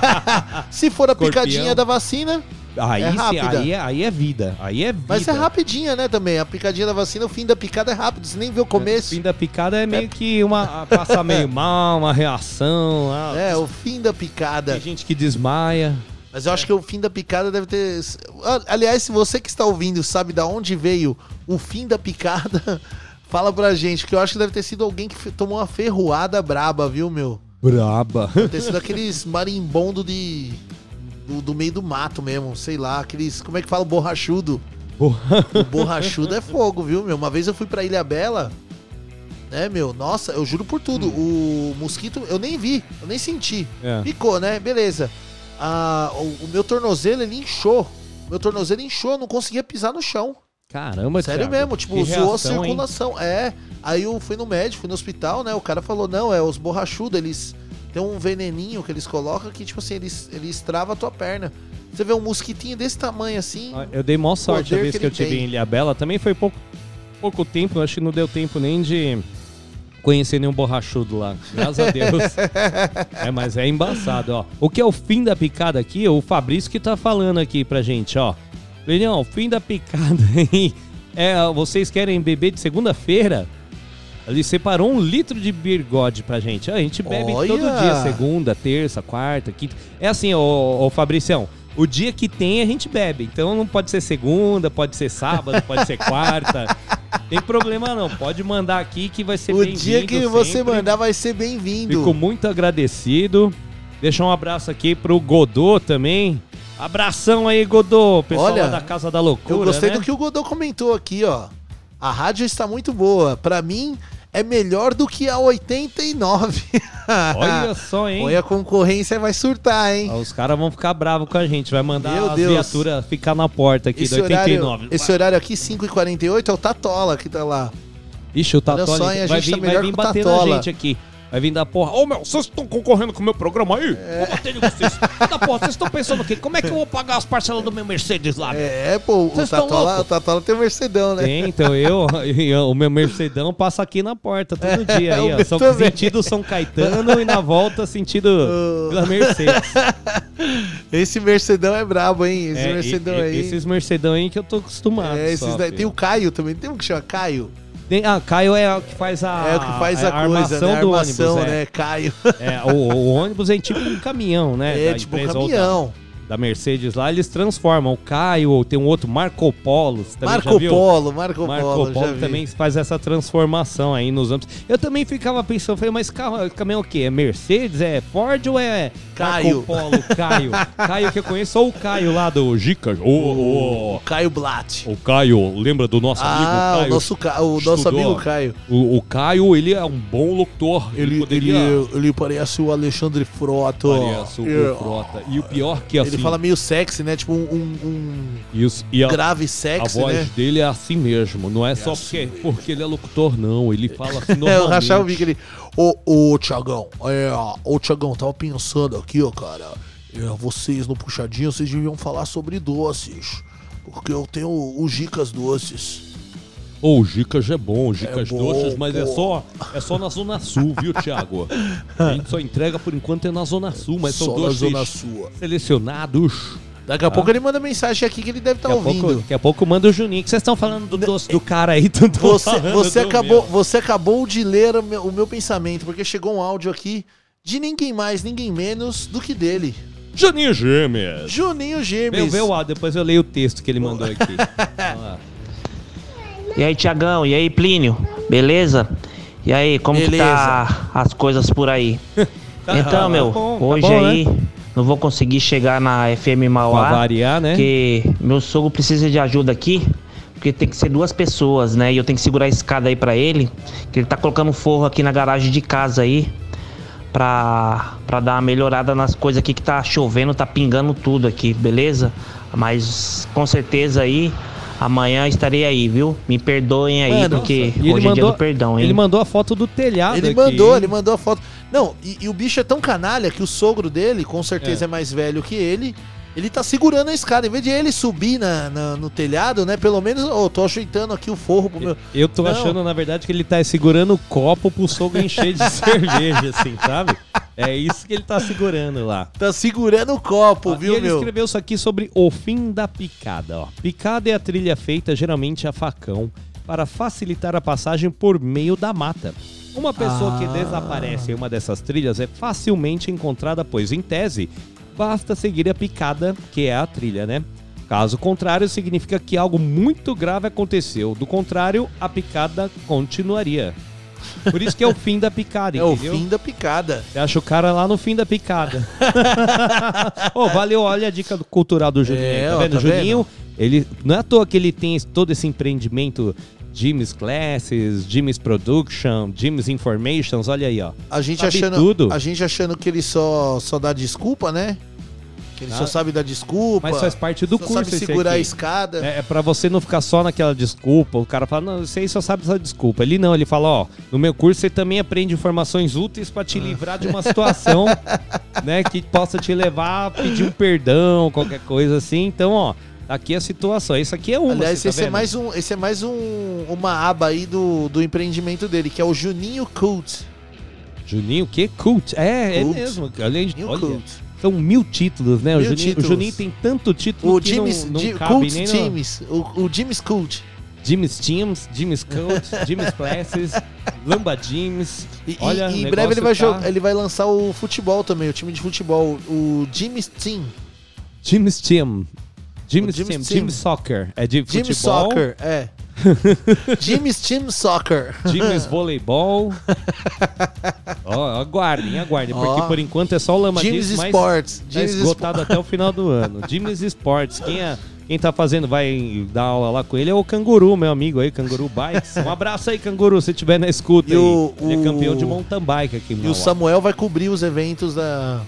Se for a Escorpião. picadinha da vacina, Aí, É sim, aí, é, aí é vida. Aí é vida. mas é rapidinha, né, também. A picadinha da vacina, o fim da picada é rápido. Você nem vê o O começo. fim da picada é meio que uma. Passa meio mal, uma reação. ah, É, o fim da picada. Tem gente que desmaia. Mas eu acho que o fim da picada deve ter. Aliás, se você que está ouvindo sabe da onde veio o fim da picada, fala pra gente, que eu acho que deve ter sido alguém que tomou uma ferroada braba, viu, meu? Braba. Deve ter sido aqueles marimbondo de. Do, do meio do mato mesmo, sei lá, aqueles. Como é que fala? Borrachudo. O borrachudo é fogo, viu, meu? Uma vez eu fui pra Ilha Bela, né, meu? Nossa, eu juro por tudo. O mosquito, eu nem vi, eu nem senti. É. Picou, né? Beleza. Ah, o, o meu tornozelo, ele inchou. Meu tornozelo inchou, eu não conseguia pisar no chão. Caramba, Sério Thiago. mesmo, tipo, zoou a reação, hein? circulação. É. Aí eu fui no médico, fui no hospital, né? O cara falou: não, é os borrachudos, eles. Tem um veneninho que eles colocam que, tipo assim, eles, ele estrava a tua perna. Você vê um mosquitinho desse tamanho assim. Ah, Eu dei mó sorte a poder vez que que, eu ele tive tem. em Ilhabela. Também foi pouco, pouco tempo, acho que não deu tempo nem de conhecer nenhum borrachudo lá. Graças a Deus. é, mas é embaçado, ó. O que é o fim da picada aqui? O Fabrício que tá falando aqui pra gente, ó. Leão, o fim da picada aí é, vocês querem beber de segunda-feira? Ele separou um litro de birgode pra gente. A gente bebe Olha! todo dia, segunda, terça, quarta, quinta. É assim, ô, ô Fabricião, o dia que tem a gente bebe. Então não pode ser segunda, pode ser sábado, pode ser quarta. Tem problema não, pode mandar aqui que vai ser o bem-vindo dia que você sempre. mandar vai ser bem-vindo. Fico muito agradecido. Deixar um abraço aqui pro Godô também. Abração aí, Godô, pessoal Olha, da Casa da Loucura, Eu gostei né? do que o Godot comentou aqui, ó. A rádio está muito boa. Pra mim, é melhor do que a 89. Olha só, hein? Olha, a concorrência vai surtar, hein? Ó, Os caras vão ficar bravos com a gente. Vai mandar Meu as Deus. viaturas ficar na porta aqui Esse do horário, 89. esse horário aqui, 5h48, é o Tatola que tá lá. Ixi, o Olha Tatola só, hein, a vai tá vir, melhor vai vir bater Tatola. na gente aqui. Vai vir da porra. Ô meu, vocês estão concorrendo com o meu programa aí? É. Vou bater em vocês. da porra, vocês estão pensando o quê? Como é que eu vou pagar as parcelas do meu Mercedes lá? meu? É, pô, o Vocês Tatola, o Tatola tem o Mercedão, né? Tem, então eu, eu- o meu Mercedão passa aqui na porta todo dia aí, o ó. São sentido São Caetano e na volta sentido pela Mercedes. Esse Mercedão é brabo, hein? Esse É, Mercedão e- aí. Esses Mercedão aí que eu tô acostumado. É, esses só, daí- tem o Caio também, tem um que chama Caio. Ah, Caio é o que faz a, é o que faz a, coisa, armação né? A do armação, ônibus. né? Caio. É, É, o, o ônibus é tipo um caminhão, né? É, da tipo um caminhão. Da, Mercedes lá, eles transformam. O Caio, ou tem um outro, Marco Polo. Você também já Marco viu? Polo, Marco, Marco Polo, Polo, vi. também faz essa transformação aí nos âmbitos. Eu também ficava pensando, falei, mas carro, caminhão é o quê? É Mercedes? É Ford ou é Caio. Marco Polo? Caio. Caio que eu conheço, ou o Caio lá do Gica. O, o, Caio Blatt. o Caio, lembra do nosso amigo Ah, Caio? o nosso, Ca- o nosso Estudou. amigo Caio. O, o Caio, ele é um bom locutor. Ele, poderia... ele, ele parece o Alexandre Frota. Parece o É. Frota. E o pior que assim... Ele fala meio sexy, né? Tipo um, um- um e, a, grave a sexy, voz né? dele é assim mesmo. Não é, só porque, porque ele é locutor, não. Ele fala assim É, eu normalmente. rachava o bico ele. Ô, ô, Tiagão, é, ô, Tiagão, tava pensando aqui, ó, cara. é, vocês no Puxadinho, vocês deviam falar sobre doces. Porque eu tenho os Gicas doces. Ô, o Gicas é bom, Gicas bom, doces, mas é só, é só na Zona Sul, viu, Thiago? A gente só entrega por enquanto é na Zona Sul, mas são Só na doces Zona Sua. selecionados. Daqui a pouco ele manda mensagem aqui que ele deve estar a, ouvindo. pouco, daqui a pouco manda o Juninho, que vocês estão falando do doce do cara aí, tanto Você, você, acabou, meu. você acabou de ler o meu, o meu pensamento, porque chegou um áudio aqui de ninguém mais, ninguém menos do que dele. Juninho Gêmeas. Juninho Gêmeos. vê o áudio, depois eu leio o texto que ele mandou aqui. E aí, Tiagão, e aí, Plínio? Beleza? E aí, como que Beleza. tá as coisas por aí? Tá então, meu, bom, tá hoje bom, aí, não vou conseguir chegar na FM Pra Mauá. variar, né? Porque meu sogro precisa de ajuda aqui. Porque tem que ser duas pessoas, né? E eu tenho que segurar a escada aí pra ele. Que ele tá colocando forro aqui na garagem de casa aí. Pra, pra dar uma melhorada nas coisas aqui que tá chovendo, tá pingando tudo aqui, beleza? Mas com certeza aí, amanhã estarei aí, viu? Me perdoem aí, Mano, porque E ele hoje é dia mandou, do perdão, hein? ele mandou a foto do telhado Ele aqui, mandou, hein? ele mandou a foto. Não, e, e o bicho é tão canalha que o sogro dele, com certeza é, mais velho que ele, ele tá segurando a escada. Em vez de ele subir na, na- no telhado, né? Pelo menos, ô, tô ajeitando aqui o forro pro meu. Eu tô Não. achando, na verdade, que ele tá segurando o copo pro sogro encher de cerveja, assim, sabe? É isso que ele tá segurando lá. Tá segurando o copo, Ó, viu, e ele meu? escreveu isso aqui sobre o fim da picada. Ó. Picada é a trilha feita geralmente a facão para facilitar a passagem por meio da mata. Uma pessoa que Ah. desaparece em uma dessas trilhas é facilmente encontrada, pois, em tese, basta seguir a picada, que é a trilha, né? Caso contrário, significa que algo muito grave aconteceu. Do contrário, a picada continuaria. Por isso que é o fim da picada, É o entendeu? fim da picada. Você acha o cara lá no fim da picada. Ô, valeu, olha a dica cultural do Juninho. É, tá ó, vendo? tá O Juninho, ele não é à toa que ele tem todo esse empreendimento Jimmy's Classes, Jimmy's Production, Jimmy's Informations, olha aí, ó. A gente Sabe achando, tudo. a gente achando que ele só só dá desculpa, né? Que ele Ah. só sabe dar desculpa. Mas faz parte do só curso sabe segurar a escada. É, é pra você não ficar só naquela desculpa. O cara fala, não, você aí só sabe essa desculpa. Ele não, ele fala, ó, no meu curso você também aprende informações úteis pra te livrar de uma situação, né, que possa te levar a pedir um perdão, qualquer coisa assim. Então, ó, aqui é a situação. Isso aqui é uma. Aliás, tá esse, é vendo? mais um, esse é mais um, uma aba aí do, do empreendimento dele, que é o Juninho Cult. Juninho, o quê? Cult. É, Cult. é mesmo. Além de, Juninho olha, Cult. são mil títulos, né? O Mil Juninho, o títulos. Juninho tem tanto título O que Jimmy's, não, não Jim- cabe Cult nem no... Teams. O, o Jimmy's Cult. Jimmy's Teams, Jimmy's Cult, Jimmy's Classes, Lamba Jimmy's. E, Olha, e em o breve ele vai, tá- jogar, ele vai lançar o futebol também, o time de futebol, o Jimmy's Team. Jimmy's Team. Jimmy's, O Jimmy's Team. Team. Jimmy's Soccer. É de futebol. Soccer, é. Jimmy's Team Soccer. Jimmy's Voleibol. Ó, aguardem, aguardem. Ó. Porque por enquanto é só o Lama Jimmy's, mas Sports. tá Jimmy's esgotado até o final do ano. Jimmy's Sports. Quem, é, quem tá fazendo, vai dar aula lá com ele é o Canguru, meu amigo aí, Canguru Bikes. Um abraço aí, Canguru, se tiver na escuta E aí. o- Ele é campeão de mountain bike aqui E o. Samuel vai cobrir os eventos da,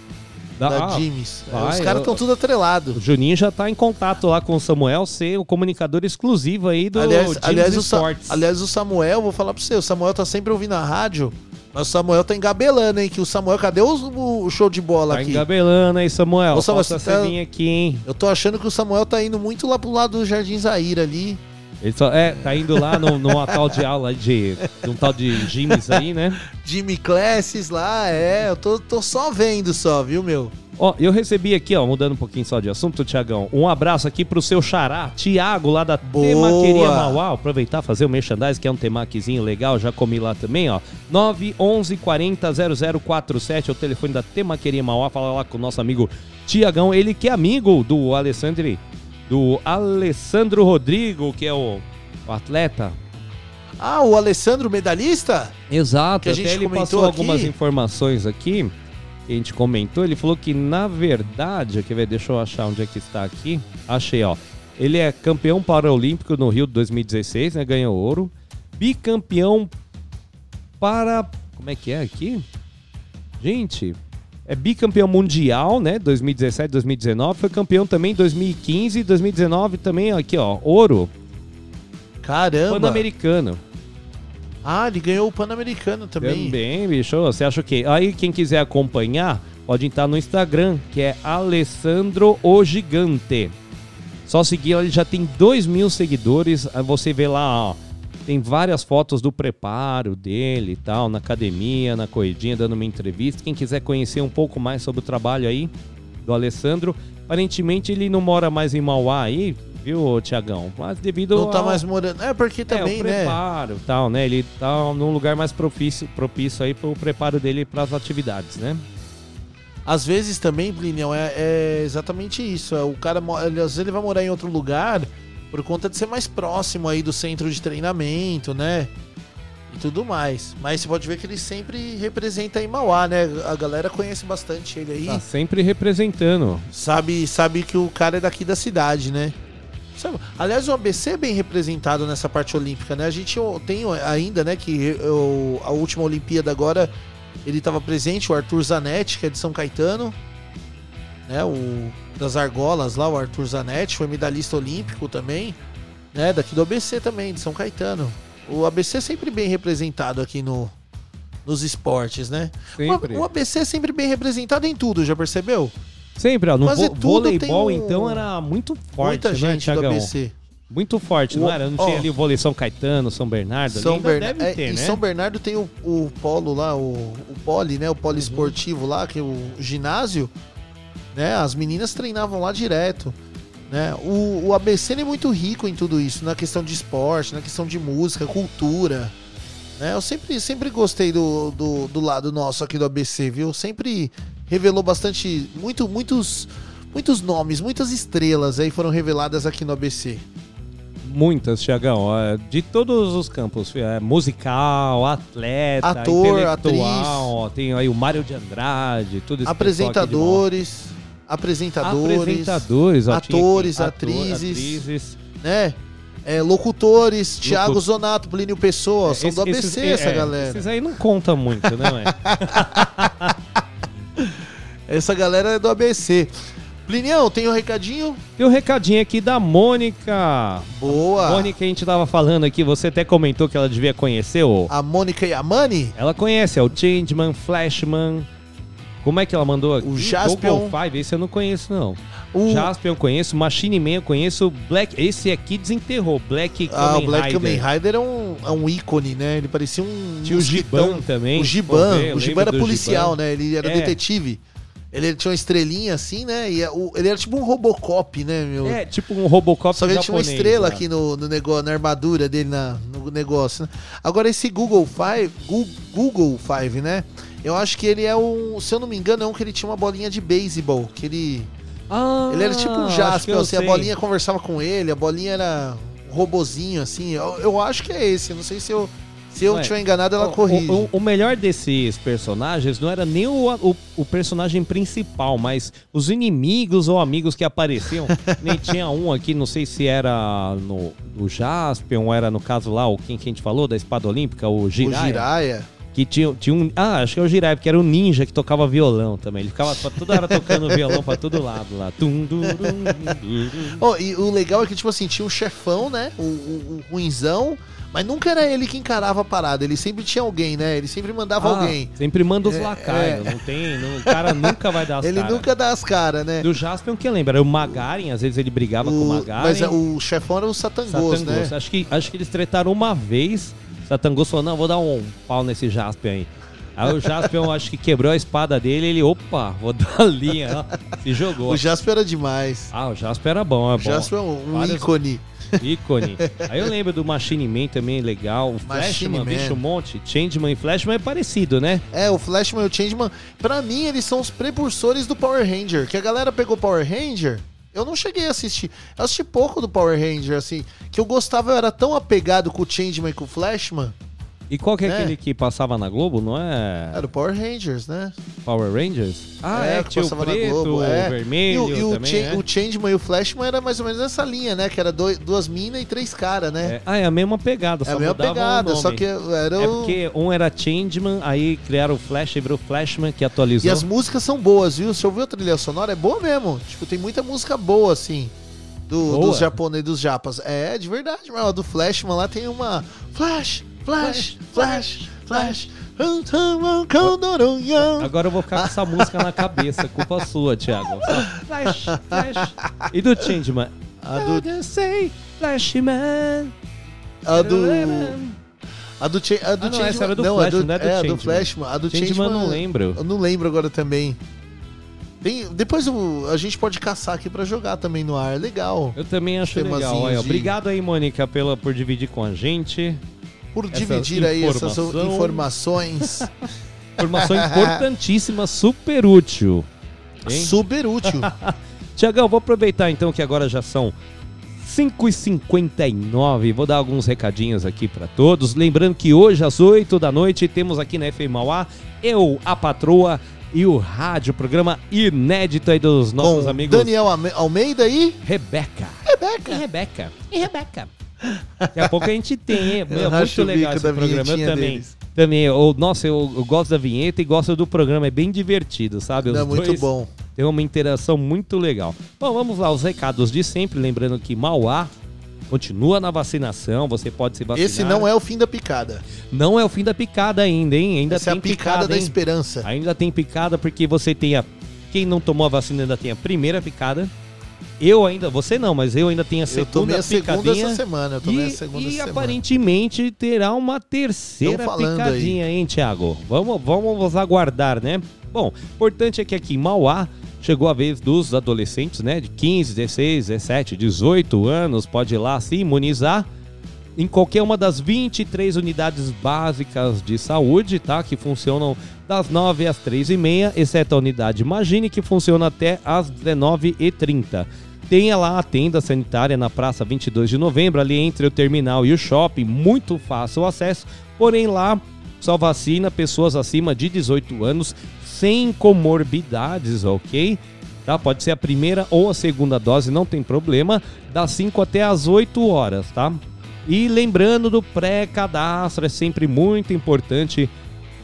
Da- da ah, Jimmy's. Vai, os caras estão tudo atrelados. O Juninho já tá em contato lá com o Samuel, ser o comunicador exclusivo aí do Aliás, Jimmy's aliás, o Sports. aliás, o Samuel, vou falar pra você, o Samuel tá sempre ouvindo a rádio, mas o Samuel tá engabelando, hein? Que o Samuel, cadê os- o, show de bola Tá aqui? engabelando aí, Samuel. Ô, Samuel, você tá- aqui, hein? Eu tô achando que o Samuel tá indo muito lá pro lado do Jardim Zaira ali. Ele só, é, tá indo lá no, numa tal de aula de, de um tal de Jimmy's aí, né? Jimmy Classes lá, é. Eu tô, tô só vendo só, viu, meu? Ó, eu recebi aqui, ó, mudando um pouquinho só de assunto, Tiagão, um abraço aqui pro seu xará, Tiago, lá da Boa. Temaqueria Mauá. Aproveitar, fazer o merchandise, que é um temaquezinho legal, já comi lá também, ó. 911 40 0047 é o telefone da Temaqueria Mauá. Fala lá com o nosso amigo Tiagão, ele que é amigo do Alessandro, do Alessandro Rodrigo, que é o, o atleta. Ah, o Alessandro medalhista? Exato, Que a até gente ele comentou passou algumas aqui. informações aqui a gente comentou. Ele falou que, na verdade, quer ver, deixa eu achar onde é que está aqui. Achei, ó. Ele é campeão paralímpico no Rio de 2016, né? Ganhou ouro. Bicampeão para. Como é que é aqui? Gente, é bicampeão mundial, né? 2017, 2019. Foi campeão também em 2015, 2019 também, aqui, ó. Ouro. Caramba. Pan-Americano. Ah, ele ganhou o Pan-Americano também. Também, bicho. Você acha o quê? Aí, quem quiser acompanhar, pode entrar no Instagram, que é Alessandro O Gigante. Só seguir, ele já tem 2 mil seguidores. Você vê lá, ó. Tem várias fotos do preparo dele e tal, na academia, na corridinha, dando uma entrevista. Quem quiser conhecer um pouco mais sobre o trabalho aí do Alessandro, aparentemente ele não mora mais em Mauá aí, viu, Tiagão? Mas devido Não tá ao- mais morando. É, porque também, é, o né? preparo e tal, né? Ele tá num lugar mais propício, propício aí pro preparo dele pras atividades, né? Às vezes também, Plínio, é, é exatamente isso. É, o cara, às vezes ele vai morar em outro lugar por conta de ser mais próximo aí do centro de treinamento, né? e tudo mais. Mas você pode ver que ele sempre representa em Mauá, né? A galera conhece bastante ele aí. Tá sempre representando. Sabe, sabe que o cara é daqui da cidade, né? Aliás, o ABC é bem representado nessa parte olímpica, né? A gente tem ainda, né, que o- a última Olimpíada agora ele estava presente, o Arthur Zanetti, que é de São Caetano, né? O das argolas lá, o Arthur Zanetti, foi medalhista olímpico também, né? Daqui do ABC também, de São Caetano. O ABC é sempre bem representado aqui no, nos esportes, né? Sempre. O, o ABC é sempre bem representado em tudo, já percebeu? Sempre, ó. No vo- tudo voleibol, um- então, era muito forte, Muita né, gente do Thiagão? ABC. Muito forte, O- não era? Não ó. tinha ali o vôlei São Caetano, São Bernardo? São Ainda Berna- deve é, ter, em né? São Bernardo tem o, o polo lá, o, o poli, né? O polo esportivo lá, que é o ginásio, né? As meninas treinavam lá direto. Né? O, o ABC é muito rico em tudo isso, na questão de esporte, na questão de música, cultura. Né? Eu sempre, sempre gostei do, do, do lado nosso aqui do ABC, viu? Sempre revelou bastante, muito, muitos, muitos nomes, muitas estrelas aí foram reveladas aqui no ABC. Muitas, Thiagão. ó, De todos os campos. é, musical, atleta, Ator, intelectual. ó, Tem aí o Mário de Andrade, tudo isso. Apresentadores, apresentadores, Apresentadores, ó, atores, ator, atrizes. atrizes. né? É, locutores, Thiago Locu- Zonato, Plínio Pessoa, são do Esse- ABC esses- essa é, galera. Esses aí não contam muito, né? Essa galera é do ABC. Plinião, tem um recadinho? Tem um recadinho aqui da Mônica. Boa. Mônica, a gente tava falando aqui, você até comentou que ela devia conhecer o. A Mônica e a Mani? Ela conhece, é o Changeman, Flashman. Como é que ela mandou aqui? O Jaspion. Google Five, esse eu não conheço, não. O, Jaspion eu conheço, Machine Man eu conheço, Black. Esse aqui desenterrou, Black ah, Kamen o Black Rider. Kamen Rider é um, é um ícone, né? Ele parecia um. Tinha o mosquitão. Giban também. O Giban. vê, eu o Giban era policial, Giban. né? Ele era É. detetive. Ele tinha uma estrelinha assim, né? E é o- ele era tipo um Robocop, né, meu? É, tipo um Robocop Só que ele tinha uma estrela né? aqui no, no negócio, na armadura dele, na, no negócio. Né? Agora, esse Google Five, Google Five, né? Eu acho que ele é um, se eu não me engano, é um que ele tinha uma bolinha de beisebol, que ele, Ah, ele era tipo um Jasper, assim, a sei. bolinha conversava com ele, a bolinha era um robozinho, assim. Eu, eu acho que é esse, não sei se eu, se eu Ué, tiver enganado, ela O- corrige. O, o melhor desses personagens não era nem o, o, o personagem principal, mas os inimigos ou amigos que apareciam. nem tinha um aqui, não sei se era no, no Jaspion, ou era no caso lá, o quem que a gente falou, da espada olímpica, o o Jiraiya. Que tinha, tinha um. Ah, acho que é o Jiraiya, porque era um ninja que tocava violão também. Ele ficava toda hora tocando violão pra todo lado lá. Tum, dum, dum, dum. Oh, e o legal é que, tipo assim, tinha um chefão, né? O, o, o ruinzão, mas nunca era ele que encarava a parada. Ele sempre tinha alguém, né? Ele sempre mandava Ah, alguém. Sempre manda os É, lacaios. é. Não tem. não- o cara nunca vai dar as Ele caras. nunca dá as caras, né? Do Jaspion, que lembra? Era o Magaren, às vezes ele brigava com o O- Magaren. mas é, o chefão era o Satangos, né? Satangos. Acho que, acho que eles tretaram uma vez. Satangos falou: não, vou dar um pau nesse Jaspion aí. Aí o Jaspion acho que quebrou a espada dele. Ele, opa, vou dar a linha. ó. Se jogou. O Jasper era demais. Ah, o Jaspion era bom, é O bom. Jasper é um Várias- ícone. Ícone. Aí eu lembro do Machine Man também, legal. O Machine Flashman, Man. bicho, um monte. Changeman e Flashman é parecido, né? É, o Flashman e o Changeman, pra mim, eles são os precursores do Power Ranger. Que a galera pegou Power Ranger. Eu não cheguei a assistir. Eu assisti pouco do Power Ranger, assim. Que eu gostava, eu era tão apegado com o Changeman e com o Flashman. E qual que é, É. aquele que passava na Globo, não é? Era o Power Rangers, né? Power Rangers? Ah, é, que tinha o passava na preto, Globo, o é. vermelho E o, e o, também, Cha- é? o Changeman e o Flashman era mais ou menos nessa linha, né? Que era dois- duas minas e três caras, né? É, Ah, é a mesma pegada, É, só a mesma o pegada, só que era É o... porque um era Changeman, aí criaram o Flash e virou Flashman, que atualizou. E as músicas são boas, viu? Você ouviu a trilha sonora? É boa mesmo. Tipo, tem muita música boa, assim. Do, dos japoneses, dos japas. É, de verdade, mas a do Flashman lá tem uma. Flash, flash, flash, flash. Agora eu vou ficar com essa música na cabeça, culpa sua, Thiago. Flash, Flash. E do Changeman? A do, Flashman. a do, a do, Cha- a do Ah, não, Changeman- era do não, a Flash, não é do é, do. Flashman. A do Changeman Changeman, não lembro. Eu não lembro agora também. Tem, depois o- a gente pode caçar aqui pra jogar também no ar. Legal. Eu também acho legal. Olha, de- obrigado aí, Mônica, pela, por dividir com a gente. Por Essa dividir aí essas informações. Informação importantíssima, super útil. Hein? Super útil. Tiagão, vou aproveitar então que agora já são 5h59, vou dar alguns recadinhos aqui para todos. Lembrando que hoje às 8 da noite temos aqui na FM Mauá eu, a patroa e o rádio, programa inédito aí dos nossos Com amigos Daniel Alme- Almeida aí. Rebeca. Rebeca. E Rebeca. E Rebeca. Daqui a pouco a gente tem, hein? Meu, racho muito legal esse programa. Eu também. deles. Também, eu, nossa, eu, eu gosto da vinheta e gosto do programa, é bem divertido, sabe? Os É muito bom. Tem uma interação muito legal. Bom, vamos lá, os recados de sempre. Lembrando que Mauá continua na vacinação, você pode se vacinar. Esse não é o fim da picada. Não é o fim da picada ainda, hein? Ainda Essa é tem a picada, da hein? esperança. Ainda tem picada porque você tem a. Quem não tomou a vacina ainda tem a primeira picada. Eu ainda, você não, mas eu ainda tenho a Eu segunda tomei a segunda picadinha. essa semana. Eu tomei e a segunda e semana. aparentemente terá uma terceira picadinha, hein, Thiago? Vamos, vamos aguardar, né? Bom, importante é que aqui em Mauá chegou a vez dos adolescentes, né? De 15, 16, 17, 18 anos, pode ir lá se imunizar em qualquer uma das 23 unidades básicas de saúde, tá? Que funcionam das 9 às 3 e meia, exceto a unidade Imagine, que funciona até às 19h30. Tenha lá a tenda sanitária na Praça 22 de Novembro, ali entre o terminal e o shopping, muito fácil o acesso, porém lá só vacina pessoas acima de 18 anos sem comorbidades, ok? Tá? Pode ser a primeira ou a segunda dose, não tem problema, das 5 até as 8 horas, tá? E lembrando do pré-cadastro, é sempre muito importante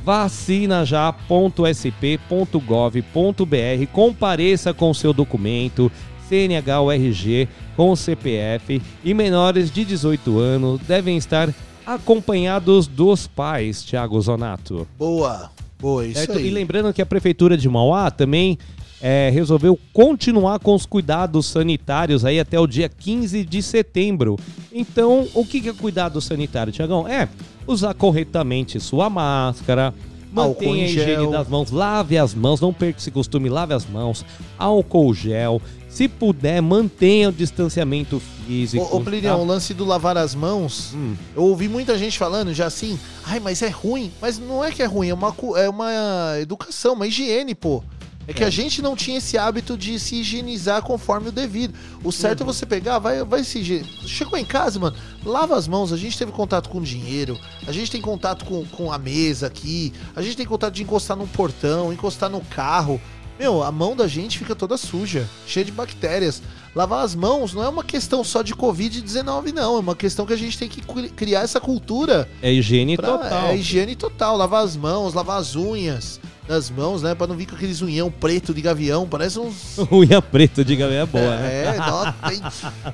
vacinajá.sp.gov.br. Compareça com seu documento, CNH ou RG, com CPF e menores de 18 anos devem estar acompanhados dos pais, Thiago Zonato. Boa. Boa, isso Certo? aí. E lembrando que a Prefeitura de Mauá também é, resolveu continuar com os cuidados sanitários aí até o dia 15 de setembro. Então, o que é cuidado sanitário, Tiagão? É usar corretamente sua máscara, mantenha a higiene gel. das mãos, lave as mãos, não perca esse costume, lave as mãos, álcool gel. Se puder, mantenha o distanciamento físico. Ô, ô Plinião, tá? o lance do lavar as mãos, Hum. eu ouvi muita gente falando já assim, ai, mas é ruim. Mas não é que é ruim, é uma, é uma educação, uma higiene, pô. É que a gente não tinha esse hábito de se higienizar conforme o devido. O certo Uhum. é você pegar, vai, vai se higienizar. Chegou em casa, mano, lava as mãos. A gente teve contato com dinheiro, a gente tem contato com, com a mesa aqui, a gente tem contato de encostar num portão, encostar no carro. Meu, a mão da gente fica toda suja, cheia de bactérias. Lavar as mãos não é uma questão só de Covid-19, não. É uma questão que a gente tem que cri- criar essa cultura. É higiene Pra, total. É higiene total. Lavar as mãos, lavar as unhas das mãos, né? Pra não vir com aqueles unhão preto de gavião. Parece uns. Unha preta de gavião é boa, né? É, nossa, tem-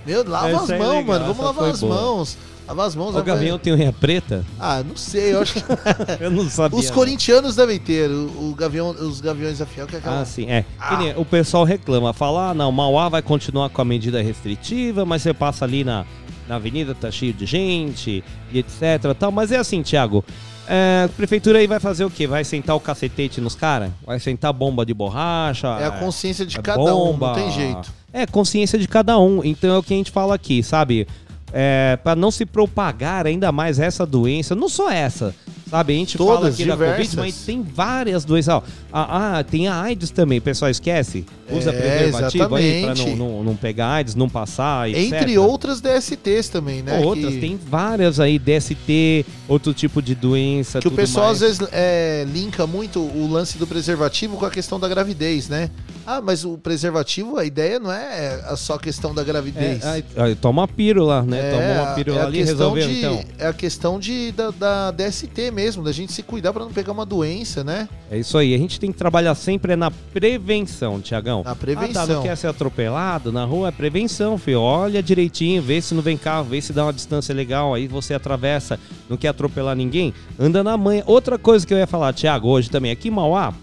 Meu, lava Essa as é mãos, legal, mano. Vamos lavar as boa. mãos. Lavar as mãos. O vai- gavião tem unha preta? Ah, não sei. Eu acho que. Eu não sabia. Os não. corintianos devem ter. O, o gavião, os gaviões da Fiel, que é aquela. Ah, sim, é. Que nem o pessoal reclama, fala, ah, não, Mauá vai continuar com a medida restritiva, mas você passa ali na, na avenida, tá cheio de gente e etc tal. Mas é assim, Thiago, é, a prefeitura aí vai fazer o quê? Vai sentar o cacetete nos caras? Vai sentar bomba de borracha? É a consciência de é cada um, não bomba? tem jeito. É, consciência de cada um. Então é o que a gente fala aqui, sabe? É, para não se propagar ainda mais essa doença, não só essa, sabe? A gente fala Todas, aqui da Covid, diversas. mas tem várias doenças. Ah, ah, tem a AIDS também, o pessoal esquece. Usa É, preservativo aí pra não, exatamente. não, não pegar AIDS, não passar, etc. Entre outras DSTs também, né? Outras, que... tem várias aí, DST, outro tipo de doença. Que o pessoal mais. às vezes é, linka muito o lance do preservativo com a questão da gravidez, né? Ah, mas o preservativo, a ideia não é a só questão da gravidez. É, aí- aí toma pílula, né? É, Toma uma pílula é a ali e questão resolveu, de, então. É a questão de, da, da DST mesmo, da gente se cuidar pra não pegar uma doença, né? É isso aí. A gente tem que trabalhar sempre na prevenção, Tiagão. Na Ah, prevenção. tá, não quer ser atropelado na rua? É prevenção, filho. Olha direitinho, vê se não vem carro, vê se dá uma distância legal. Aí você atravessa, não quer atropelar ninguém, anda na manha. Outra coisa que eu ia falar, Tiago, hoje também, aqui em Mauá,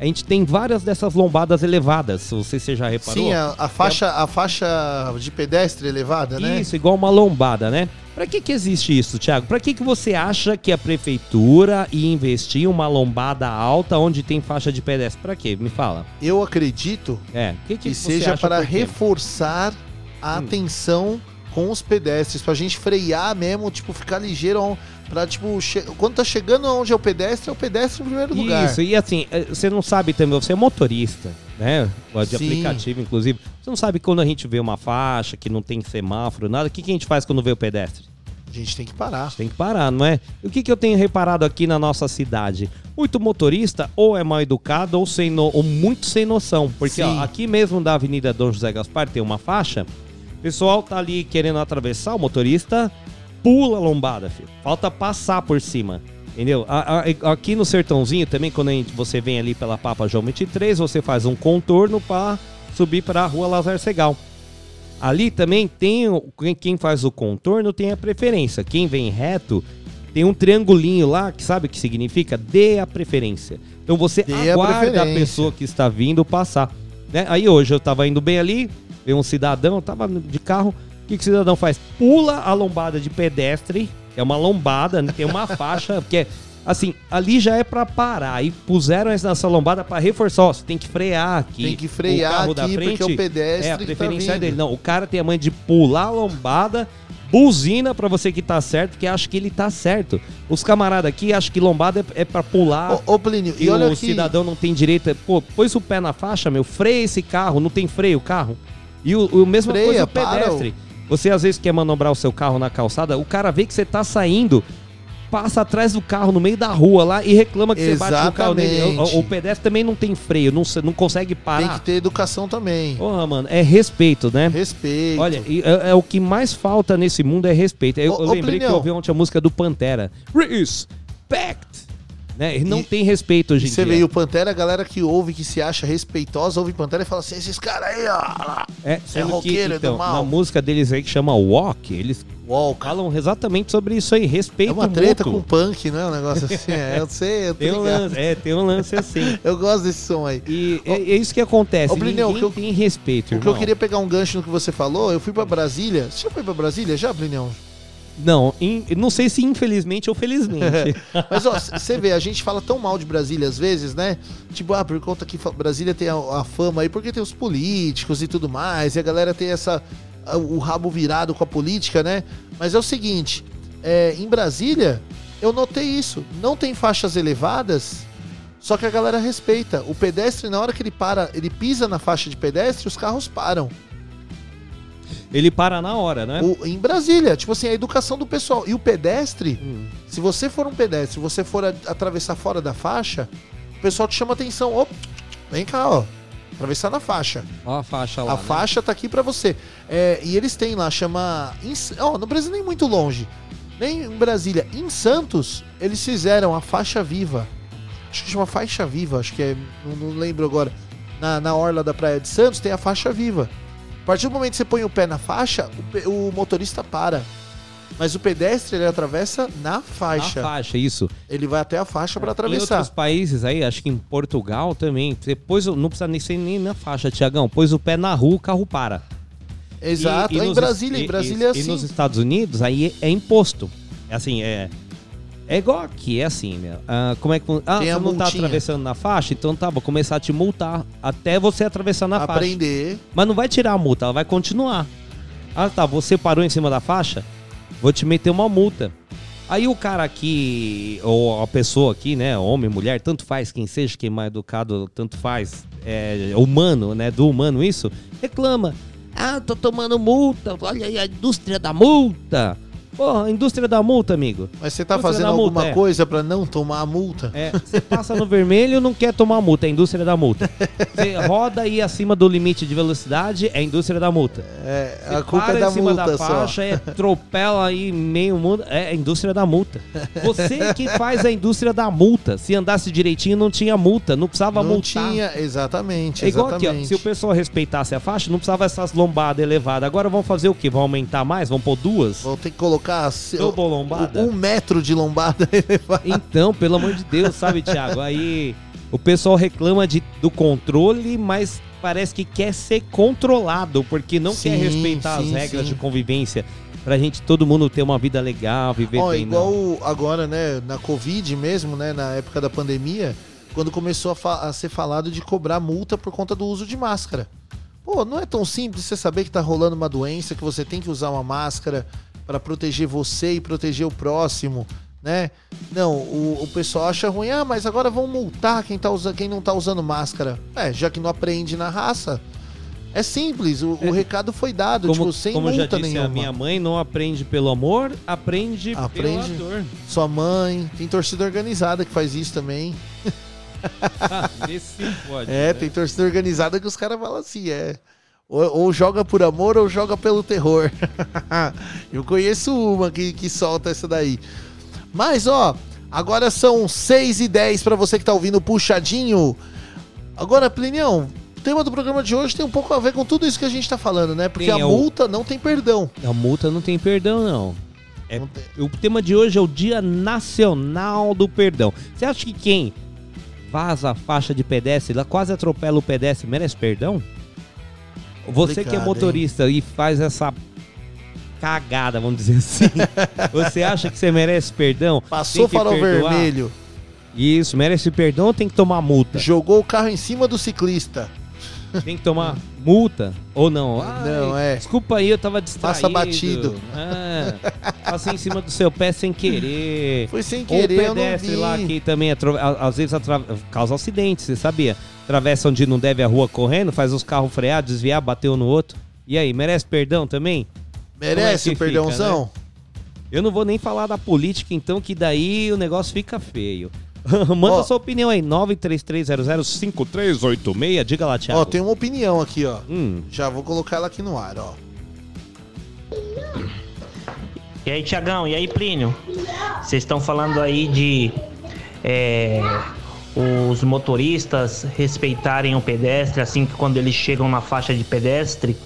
a gente tem várias dessas lombadas elevadas. Se você você já reparou. Sim, a, a faixa, a faixa de pedestre elevada, né? Isso, igual uma lombada, né? Pra que que existe isso, Thiago? Pra que que você acha que a prefeitura ia investir uma lombada alta onde tem faixa de pedestre? Pra quê? Me fala. Eu acredito É, que que, que seja para reforçar a Hum. atenção com os pedestres, pra gente frear mesmo, tipo, ficar ligeiro. Pra, tipo, quando tá chegando onde é o pedestre, é o pedestre em primeiro lugar. Isso, e assim, eh, você não sabe também, você é motorista, né? De Sim. aplicativo, inclusive. Você não sabe quando a gente vê uma faixa que não tem semáforo, nada. O que, que a gente faz quando vê o pedestre? A gente tem que parar. Tem que parar, não é? E o que, que eu tenho reparado aqui na nossa cidade? Muito motorista ou é mal educado ou, sem no- ou muito sem noção. Porque ó, aqui mesmo da Avenida Dom José Gaspar tem uma faixa. O pessoal tá ali querendo atravessar, o motorista pula a lombada, filho. Falta passar por cima. Entendeu? A- a- aqui no Sertãozinho também, quando a você vem ali pela Papa João 23, você faz um contorno para subir para a rua Lazar Segal. Ali também tem quem- faz o contorno tem a preferência. Quem vem reto tem um triangulinho lá que sabe o que significa? Dê a preferência. Então você Dê a aguarda a, preferência. pessoa que está vindo passar. né? Aí hoje eu tava indo bem ali, veio um cidadão, eu tava de carro. O que, que o cidadão faz? Pula a lombada de pedestre, é uma lombada, né? tem uma faixa, que é assim, ali já é pra parar. E puseram essa lombada pra reforçar. Ó, você tem que frear aqui. Tem que frear O carro da aqui, porque é o pedestre É, a tá preferência vindo. dele. Não, o cara tem a mãe de pular a lombada, buzina pra você que tá certo, que acha que ele tá certo. Os camaradas aqui acham que lombada é, é pra pular. Ô, ô Plínio, e olha o aqui. cidadão não tem direito. Pô, pôs o pé na faixa, meu, freia esse carro, não tem freio o carro. E o, o mesmo Freia, coisa o para, pedestre. Você às vezes quer manobrar o seu carro na calçada, o cara vê que você tá saindo, passa atrás do carro no meio da rua lá e reclama que você bate no carro dele. O, Exatamente. o- o pedestre também não tem freio, não, não consegue Tem parar. que ter educação também. Porra, mano, é respeito, né? Respeito. Olha, é, é o que mais falta nesse mundo é respeito. Eu, Ô, eu ô, lembrei que eu ouvi ontem a música do Pantera. Respect! Né? E não E- tem respeito hoje em Você dia. vê, e o Pantera, a galera que ouve, que se acha respeitosa, ouve Pantera e fala assim: esses caras aí, ó. lá, É, Você é sendo roqueiro, é do então, mal. na música deles aí que chama Walk, eles Walk. falam exatamente sobre isso aí, respeito É uma treta mútuo. com punk, não é um negócio assim? É, eu sei, eu Tem um lance, é, tem um lance assim. Eu gosto desse som aí. E é, é isso que acontece. Ô, Blineu, Ninguém o que eu- tem respeito, O irmão. que eu queria pegar um gancho no que você falou, eu fui pra Brasília. Você já foi pra Brasília já, Blinhão? Não, in- não sei se infelizmente ou felizmente. Mas ó, você vê, a gente fala tão mal de Brasília às vezes, né? Tipo, ah, por conta que Brasília tem a, a fama aí, porque tem os políticos e tudo mais, e a galera tem essa. o rabo virado com a política, né? Mas é o seguinte, é, em Brasília, eu notei isso. Não tem faixas elevadas, só que a galera respeita. O pedestre, na hora que ele para, ele pisa na faixa de pedestre, os carros param. Ele para na hora, né? O- em Brasília, tipo assim, a educação do pessoal. E o pedestre, Hum. se você for um pedestre, você for a- atravessar fora da faixa, o pessoal te chama atenção. Vem cá, ó. Atravessar na faixa. Ó a faixa lá. a né? faixa tá aqui pra você. É, e eles têm lá, chama. Ó, não precisa nem muito longe. Nem em Brasília. Em Santos, eles fizeram a faixa viva. Acho que chama faixa viva, acho que é. Não, não lembro agora. Na, na orla da Praia de Santos tem a faixa viva. A partir do momento que você põe o pé na faixa, o, o motorista para. Mas o pedestre ele atravessa na Na faixa. faixa, isso. Ele vai até a faixa para Em atravessar. outros países aí, acho que em Portugal também, você pôs, não precisa nem ser nem na faixa, Tiagão. Pôs o pé na rua, o carro para. Exato. E- e em nos- Brasília, e- em Brasília é assim. E nos Estados Unidos, aí é imposto. É assim, é. É igual aqui, é assim, meu. Ah, como é que. Ah, Tem você a não tá multinha. atravessando na faixa? Então tá, vou começar a te multar até você atravessar na faixa. Aprender. Mas não vai tirar a multa, ela vai continuar. Ah, tá, você parou em cima da faixa? Vou te meter uma multa. Aí o cara aqui, ou a pessoa aqui, né, homem, mulher, tanto faz, quem seja, quem é mais educado, tanto faz, é humano, né, do humano isso, reclama. Ah, tô tomando multa, olha aí a indústria da multa. Porra, a indústria da multa, amigo. Mas você tá Indústria fazendo da multa, alguma é. coisa pra não tomar a multa? É, você passa no vermelho não quer tomar multa, é a indústria da multa. Você roda aí acima do limite de velocidade, é a indústria da multa. É, Você a culpa para é da em cima multa da só. faixa, é atropela aí meio mundo, é a indústria da multa. Você que faz a indústria da multa. Se andasse direitinho, não tinha multa, não precisava Não multar. tinha, exatamente. É igual aqui, ó, exatamente. se o pessoal respeitasse a faixa, não precisava essas lombadas elevadas. Agora vão fazer o quê? Vão aumentar mais? Vão pôr duas? Vou ter que colocar Double lombada? um metro de lombada elevada. Então, pelo amor de Deus, sabe, Thiago? Aí o pessoal reclama de, do controle, mas parece que quer ser controlado, porque não Sim, quer respeitar sim, as regras sim. de convivência. Pra gente, todo mundo ter uma vida legal, viver Ó, bem. igual não. agora, né, na Covid mesmo, né, na época da pandemia, quando começou a, fa- a ser falado de cobrar multa por conta do uso de máscara. Pô, não é tão simples você saber que tá rolando uma doença, que você tem que usar uma máscara para proteger você e proteger o próximo, né? Não, o, o pessoal acha ruim, ah, mas agora vão multar quem, tá usa, quem não tá usando máscara. É, já que não aprende na raça. É simples, o, o recado foi dado, Como, tipo, sem como já multa disse nenhuma. a minha mãe, não aprende pelo amor, aprende, Aprende. pela dor. Sua mãe, tem torcida organizada que faz isso também. Ah, Esse pode. É, né? tem torcida organizada que os caras falam assim, é. Ou, ou joga por amor ou joga pelo terror. Eu conheço uma que, que solta essa daí. Mas, ó, agora são 6 e 10 pra você que tá ouvindo puxadinho. Agora, Plinião, o tema do programa de hoje tem um pouco a ver com tudo isso que a gente tá falando, né? Porque Tem, a é o- multa não tem perdão. A multa não tem perdão, não. É, Não tem. o tema de hoje é o Dia Nacional do Perdão. Você acha que quem vaza a faixa de pedestre, lá quase atropela o pedestre, merece perdão? Você que é motorista e faz essa cagada, vamos dizer assim, você acha que você merece perdão? Passou farol perdoar? vermelho, Isso, merece perdão ou tem que tomar multa? jogou o carro em cima do ciclista. Tem que tomar multa ou não? Não, é. Desculpa aí, eu tava distraído. Passa batido. É, passei em cima do seu pé sem querer. Foi sem Ou querer, eu não pedestre lá que também às vezes causa acidente, você sabia? Atravessa onde não deve a rua correndo, faz os carros frear, desviar, bateu um no outro. E aí, merece perdão também? Merece é o perdãozão? fica, Eu não vou nem falar da política, então, que daí o negócio fica feio. Manda Ó. sua opinião aí, 933005386. Diga lá, Thiago. Ó, tem uma opinião aqui, ó. Hum, Já vou colocar ela aqui no ar, ó. E aí, Tiagão, e aí, Plínio? Vocês estão falando aí de é, os motoristas respeitarem o pedestre assim que quando eles chegam na faixa de pedestre.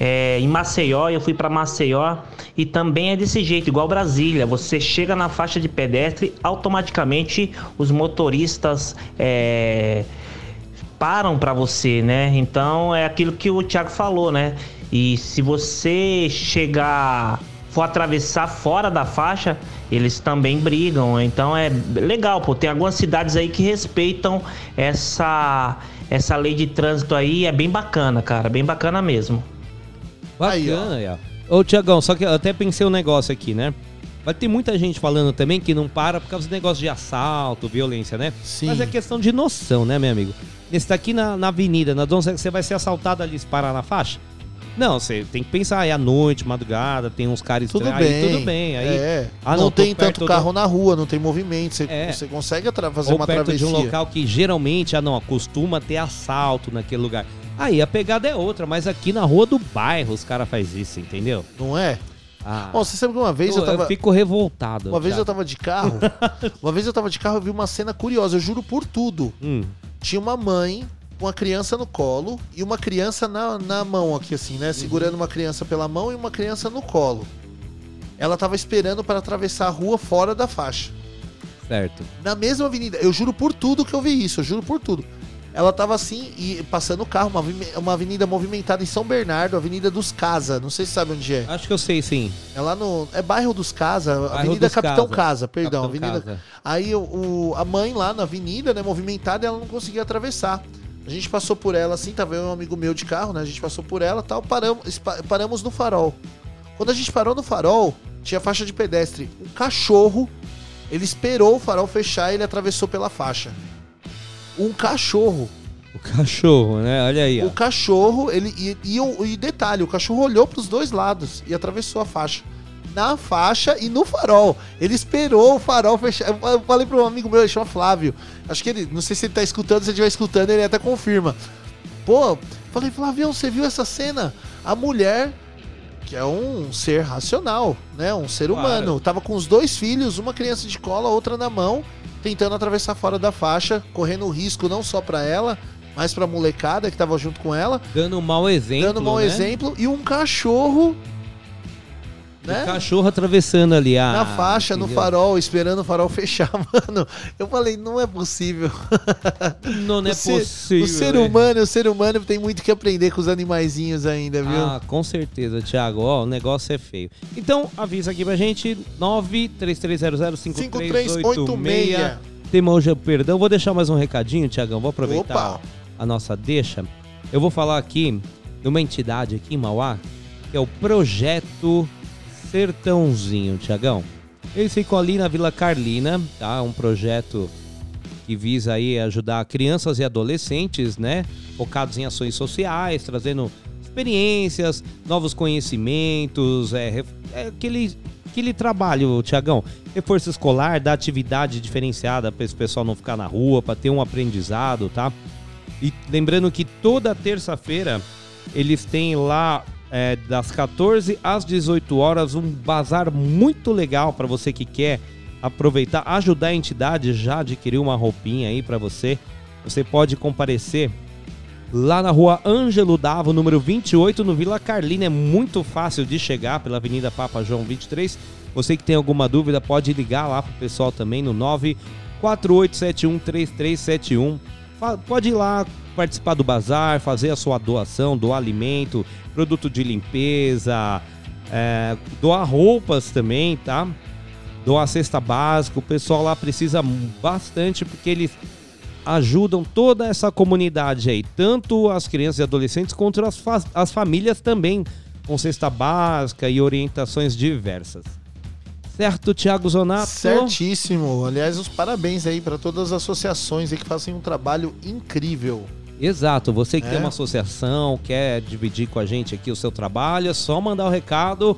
É, em Maceió, eu fui para Maceió e também é desse jeito, igual Brasília. Você chega na faixa de pedestre, automaticamente os motoristas é, param para você, né? Então é aquilo que o Thiago falou, né? E se você chegar, for atravessar fora da faixa, eles também brigam. Então é legal, pô. Tem algumas cidades aí que respeitam essa essa lei de trânsito aí, é bem bacana, cara, bem bacana mesmo. Bacana, aí, ó. Ô, Tiagão, só que eu até pensei um negócio aqui, né? Vai ter muita gente falando também que não para por causa do negócio de assalto, violência, né? Sim. Mas é questão de noção, né, meu amigo? Você tá aqui na, na avenida, na Dom, você vai ser assaltado ali se parar na faixa? Não, você tem que pensar, é à noite, madrugada, tem uns caras Tudo estranhos, bem. Aí tudo bem. Aí, é. Ah, não, não, tem tanto do- carro na rua, não tem movimento. Você, É. você consegue fazer ou uma perto travessia. de um local que geralmente, ah não, costuma ter assalto naquele lugar. Aí a pegada é outra, mas aqui na rua do bairro os caras fazem isso, entendeu? Não é? Ah, Ó, você sabe que uma vez eu, eu tava. fico revoltado. Uma vez eu tava de carro. uma vez eu tava de carro e vi uma cena curiosa, eu juro por tudo. Hum, Tinha uma mãe uma criança no colo e uma criança na, na mão aqui, assim, né? Segurando uma criança pela mão e uma criança no colo. Ela tava esperando para atravessar a rua fora da faixa. certo. Na mesma avenida. Eu juro por tudo que eu vi isso, eu juro por tudo. Ela tava assim, e passando o carro, uma, uma avenida movimentada em São Bernardo, Avenida dos Casa. Não sei se sabe onde é. Acho que eu sei sim. É lá no. É bairro dos Casa, Bairro Avenida dos Capitão Casa. Casa, perdão. Capitão avenida. Casa. Aí o- a mãe lá na avenida, né, movimentada, ela não conseguia atravessar. A gente passou por ela assim, tava eu e um amigo meu de carro, né? A gente passou por ela tal, paramos, paramos no farol. Quando a gente parou no farol, tinha faixa de pedestre. Um cachorro, ele esperou o farol fechar e ele atravessou pela faixa. Um cachorro. O cachorro, né? Olha aí, ó. O cachorro, ele. E, e, e detalhe, o cachorro olhou pros dois lados e atravessou a faixa. Na faixa e no farol. Ele esperou o farol fechar. Eu falei para um amigo meu, ele chama Flávio. Acho que ele. Não sei se ele tá escutando, se ele estiver escutando, ele até confirma. Pô, falei, Flavião, você viu essa cena? A mulher, que é um ser racional, né? Um ser Claro. humano. Tava com os dois filhos, uma criança de cola, outra na mão, tentando atravessar fora da faixa, correndo risco não só pra ela, mas pra molecada que tava junto com ela, Dando um mau exemplo. dando um mau né? exemplo, e um cachorro, né? O cachorro atravessando ali a. Na faixa, no entendeu? farol, esperando o farol fechar, mano. Eu falei, não é possível. Não, não é ser, possível. o ser né? humano, o ser humano tem muito que aprender com os animaizinhos ainda, viu? Ah, com certeza, Thiago. Ó, o negócio é feio. Então, avisa aqui pra gente: 933005386. Tema hoje é perdão. Vou deixar mais um recadinho, Thiagão. Vou aproveitar Opa. a nossa deixa. Eu vou falar aqui de uma entidade aqui em Mauá, que é o Projeto Sertãozinho, Thiagão. Eles ficam ali na Vila Carlina, tá? Um projeto que visa aí ajudar crianças e adolescentes, né? Focados em ações sociais, trazendo experiências, novos conhecimentos, é, é aquele, aquele trabalho, Tiagão, reforço escolar, dar atividade diferenciada para esse pessoal não ficar na rua, para ter um aprendizado, tá? E lembrando que toda terça-feira eles têm lá é, das 14 às 18 horas um bazar muito legal para você que quer aproveitar, ajudar a entidade já adquirir uma roupinha aí para você. Você pode comparecer lá na rua Ângelo Davo, número 28, no Vila Carlina. É muito fácil de chegar pela Avenida Papa João 23. Você que tem alguma dúvida, pode ligar lá pro pessoal também no 948713371. Fa- Pode ir lá participar do bazar, fazer a sua doação, doar alimento, produto de limpeza, é, doar roupas também, tá? Doar cesta básica. O pessoal lá precisa bastante porque eles ajudam toda essa comunidade aí, tanto as crianças e adolescentes quanto as, fa- as famílias também, com cesta básica e orientações diversas. Certo, Thiago Zonato? Certíssimo. Aliás, os parabéns aí para todas as associações aí que fazem um trabalho incrível. Exato, você que É. tem uma associação, quer dividir com a gente aqui o seu trabalho, é só mandar o recado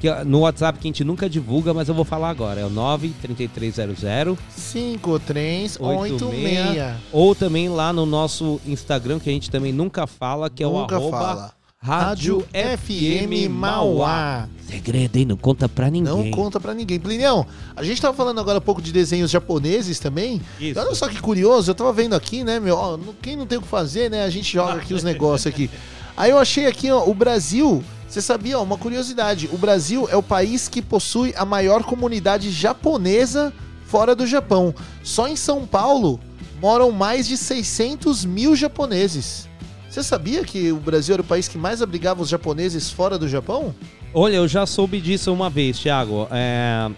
que, no WhatsApp que a gente nunca divulga, mas eu vou falar agora. É o 93300 5386. ou também lá no nosso Instagram, que a gente também nunca fala, que é Nunca o arroba fala. Rádio FM Mauá. Segredo, hein? Não conta pra ninguém. Não conta pra ninguém. Plinião, a gente tava falando agora um pouco de desenhos japoneses também. Isso. Olha só que curioso, eu tava vendo aqui, né, meu? ó, quem não tem o que fazer, né? A gente joga aqui os negócios aqui. Aí eu achei aqui, ó, o Brasil. Você sabia, ó, uma curiosidade: o Brasil é o país que possui a maior comunidade japonesa fora do Japão. Só em São Paulo moram mais de 600 mil japoneses. Você sabia que o Brasil era o país que mais abrigava os japoneses fora do Japão? Olha, eu já soube disso uma vez, Thiago. É...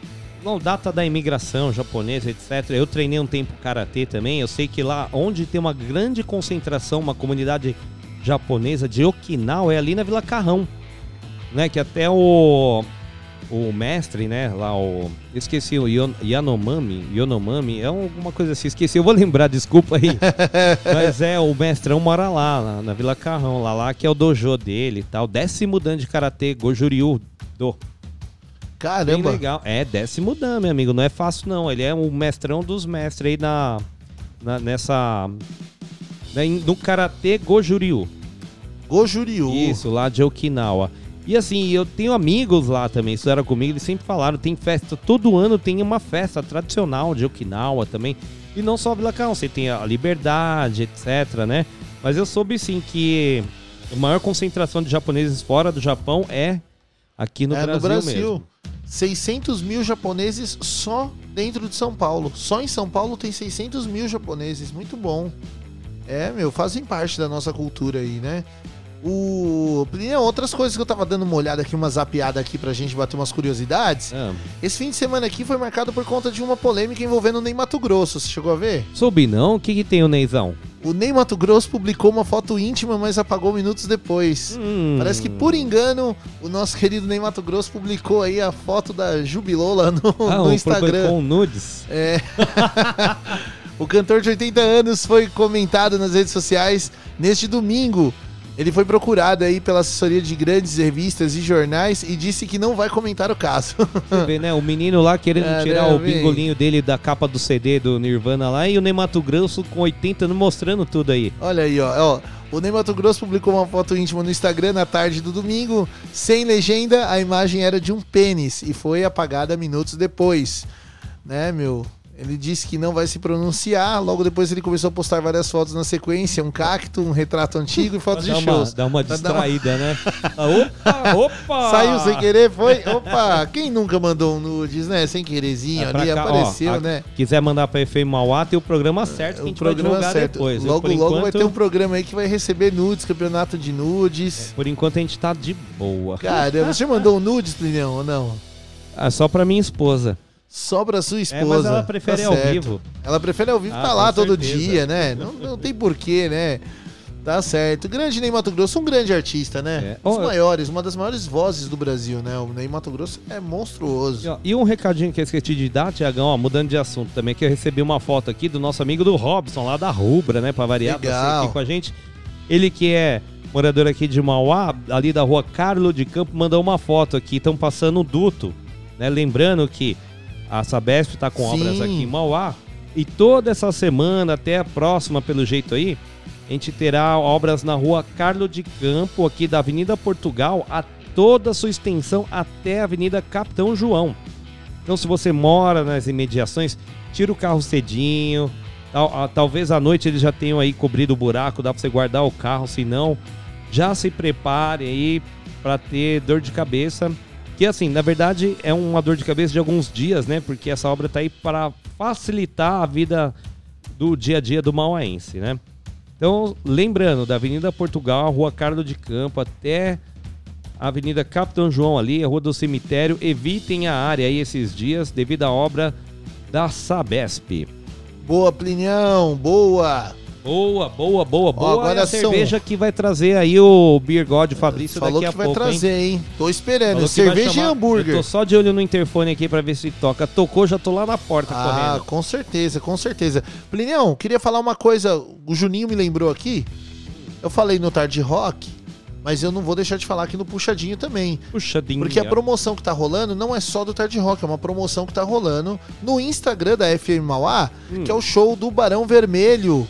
Não, data da imigração japonesa, etc. Eu treinei um tempo karatê também. Eu sei que lá onde tem uma grande concentração, uma comunidade japonesa de Okinawa, é ali na Vila Carrão. Né? Que até o, o mestre, né? Lá o. Esqueci o Yon- Yanomami. Yonomami. É alguma coisa assim. Esqueci. Eu vou lembrar, desculpa aí. Mas é, o mestrão mora lá, na, na Vila Carrão, lá, lá que é o dojo dele e tal. Décimo dan de karatê, Gojuryu do. Bem Caramba. legal. É, décimo dan, meu amigo. Não é fácil, não. Ele é o mestrão dos mestres aí na, na- nessa. na- no karatê Gojuryu. Gojuryu. Isso, lá de Okinawa. E assim, eu tenho amigos lá também, estudaram comigo, eles sempre falaram, tem festa, todo ano tem uma festa tradicional de Okinawa também. E não só Vila Carrão, você tem a Liberdade, etc, né? Mas eu soube sim que a maior concentração de japoneses fora do Japão é aqui no, é, Brasil, no Brasil. mesmo. 600 mil japoneses só dentro de São Paulo. Só em São Paulo tem 600 mil japoneses. Muito bom. É, meu, fazem parte da nossa cultura aí, né? O. Outras coisas que eu tava dando uma olhada aqui, uma zapiada aqui pra gente bater umas curiosidades. Ah, Esse fim de semana aqui foi marcado por conta de uma polêmica envolvendo o Ney Mato Grosso. Você chegou a ver? soube não? O que, que tem o Neizão? O Ney Mato Grosso publicou uma foto íntima, mas apagou minutos depois. Hum, Parece que por engano, o nosso querido Ney Mato Grosso publicou aí a foto da Jubilola no, ah, no Instagram. com nudes? É. o cantor de 80 anos foi comentado nas redes sociais neste domingo. Ele foi procurado aí pela assessoria de grandes revistas e jornais e disse que não vai comentar o caso. Você vê, né? O menino lá querendo Ah, tirar não, o vem. bingolinho dele da capa do CD do Nirvana lá e o Neymato Grosso com 80 anos mostrando tudo aí. Olha aí, ó. ó. O Ney Mato Grosso publicou uma foto íntima no Instagram na tarde do domingo, sem legenda, a imagem era de um pênis e foi apagada minutos depois. Né, meu? Ele disse que não vai se pronunciar, logo depois ele começou a postar várias fotos na sequência, um cacto, um retrato antigo e fotos de uma, shows. dá uma distraída, né? Ah, opa, opa! Saiu sem querer, foi? Opa! Quem nunca mandou um nudes, né? Sem querezinho É ali, cá, ó, apareceu, a- né? Quiser mandar pra FM Mauá, tem o programa certo que a O gente vai programa divulgar certo. depois. Eu, Logo, por logo vai enquanto- ter um programa aí que vai receber nudes, campeonato de nudes. Por enquanto a gente tá de boa. Caramba, você mandou um nudes, Plinião, ou não? Ah, só pra minha esposa. Só pra sua esposa. É, mas ela prefere Tá ao certo. vivo. Ela prefere ao vivo, Ah, tá lá todo certeza. dia, né? Não, não tem porquê, né? Tá certo. Grande Ney Mato Grosso, um grande artista, né? É. Um dos maiores, uma das maiores vozes do Brasil, né? O Ney Mato Grosso é monstruoso. E, ó, E um recadinho que eu esqueci de dar, Tiagão, ó, mudando de assunto também, que eu recebi uma foto aqui do nosso amigo do Robson, lá da Rubra, né? Pra variar, Legal. aqui com a gente. Ele que é morador aqui de Mauá, ali da rua Carlo de Campo, mandou uma foto aqui. Estão passando o duto, né? Lembrando que a Sabesp tá com Sim. obras aqui em Mauá. E toda essa semana, até a próxima, pelo jeito aí, a gente terá obras na rua Carlo de Campo, aqui da Avenida Portugal, a toda a sua extensão até a Avenida Capitão João. Então, se você mora nas imediações, tira o carro cedinho. Talvez à noite eles já tenham aí cobrido o buraco, dá pra você guardar o carro, se não, já se prepare aí pra ter dor de cabeça. Que assim, na verdade é uma dor de cabeça de alguns dias, né? Porque essa obra tá aí para facilitar a vida do dia a dia do mauaense, né? Então, lembrando, da Avenida Portugal, Rua Carlos de Campo, até a Avenida Capitão João ali, a Rua do Cemitério, evitem a área aí esses dias devido à obra da Sabesp. Boa, Plinião, boa. Boa, boa, boa, boa. agora é a são- cerveja que vai trazer aí o Beer God Fabrício Falou daqui que a vai pouco, hein? trazer, hein? Tô esperando. Falou que vai Cerveja chamar- e hambúrguer. Eu tô só de olho no interfone aqui pra ver se toca. Tocou, já tô lá na porta Ah, correndo. com certeza, com certeza. Plinião, queria falar uma coisa. O Juninho me lembrou aqui. Eu falei no Tarde Rock, mas eu não vou deixar de falar aqui no Puxadinho também. Puxadinho. Porque a promoção que tá rolando não é só do Tarde Rock, é uma promoção que tá rolando no Instagram da FM Mauá, Hum. que é o show do Barão Vermelho.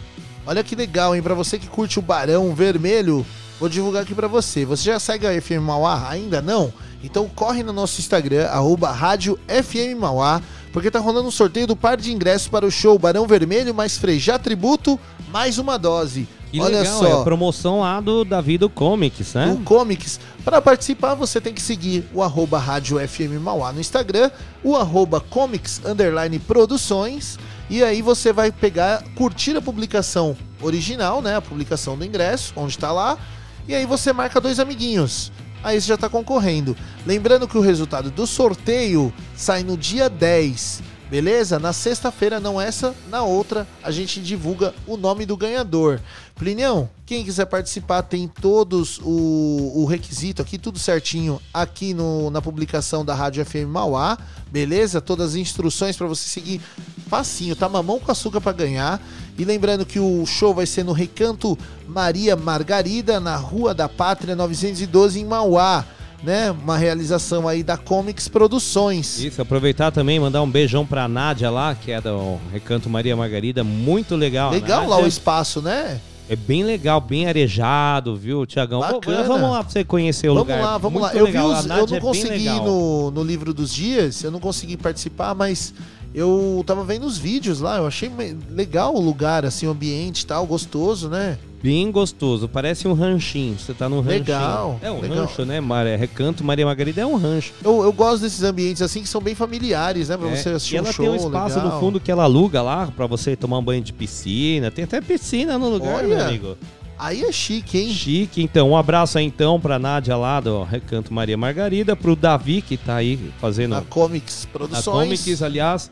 Olha que legal, hein? Pra você que curte o Barão Vermelho, vou divulgar aqui pra você. Você já segue a FM Mauá? Ainda não? Então corre no nosso Instagram, arroba rádio FM Mauá, porque tá rolando um sorteio do par de ingressos para o show Barão Vermelho, mais Frejá Tributo, mais uma dose. Que Olha legal, só. é a promoção lá do Davi do Comics, né? do Comics. Para participar, você tem que seguir o arroba Rádio FM Mauá no Instagram, o arroba Comics Underline Produções, e aí você vai pegar, curtir a publicação original, né? A publicação do ingresso, onde tá lá, e aí você marca dois amiguinhos. Aí você já tá concorrendo. Lembrando que o resultado do sorteio sai no dia 10. Beleza? Na sexta-feira, não essa, na outra, a gente divulga o nome do ganhador. Plinião, quem quiser participar tem todos o, o requisito aqui, tudo certinho aqui no, na publicação da Rádio FM Mauá, beleza? Todas as instruções para você seguir facinho, tá mamão com açúcar para ganhar. E lembrando que o show vai ser no Recanto Maria Margarida, na Rua da Pátria 912 em Mauá, né? Uma realização aí da Comics Produções. Isso, aproveitar também, mandar um beijão pra Nádia lá, que é do Recanto Maria Margarida. Muito legal. Legal lá Nádia. o espaço, né? É bem legal, bem arejado, viu, Tiagão? Vamos lá pra você conhecer o Vamos lugar. lá, vamos Muito lá. Eu, vi legal. Os, eu não é consegui no, no livro dos dias, eu não consegui participar, mas eu tava vendo os vídeos lá, eu achei legal o lugar, assim, o ambiente e tal, gostoso, né? Bem gostoso, parece um ranchinho. Você tá num ranchinho. Legal, É um legal. rancho, né? Mar- é Recanto Maria Margarida é um rancho. Eu, eu gosto desses ambientes assim que são bem familiares, né? Pra É, você assistir e ela um show tem um espaço legal. no fundo que ela aluga lá pra você tomar um banho de piscina. Tem até piscina no lugar, Olha, meu amigo. Aí é chique, hein? Chique, então. Um abraço aí então pra Nádia lá do Recanto Maria Margarida, pro Davi que tá aí fazendo Na Comics a Produções. Comics, aliás.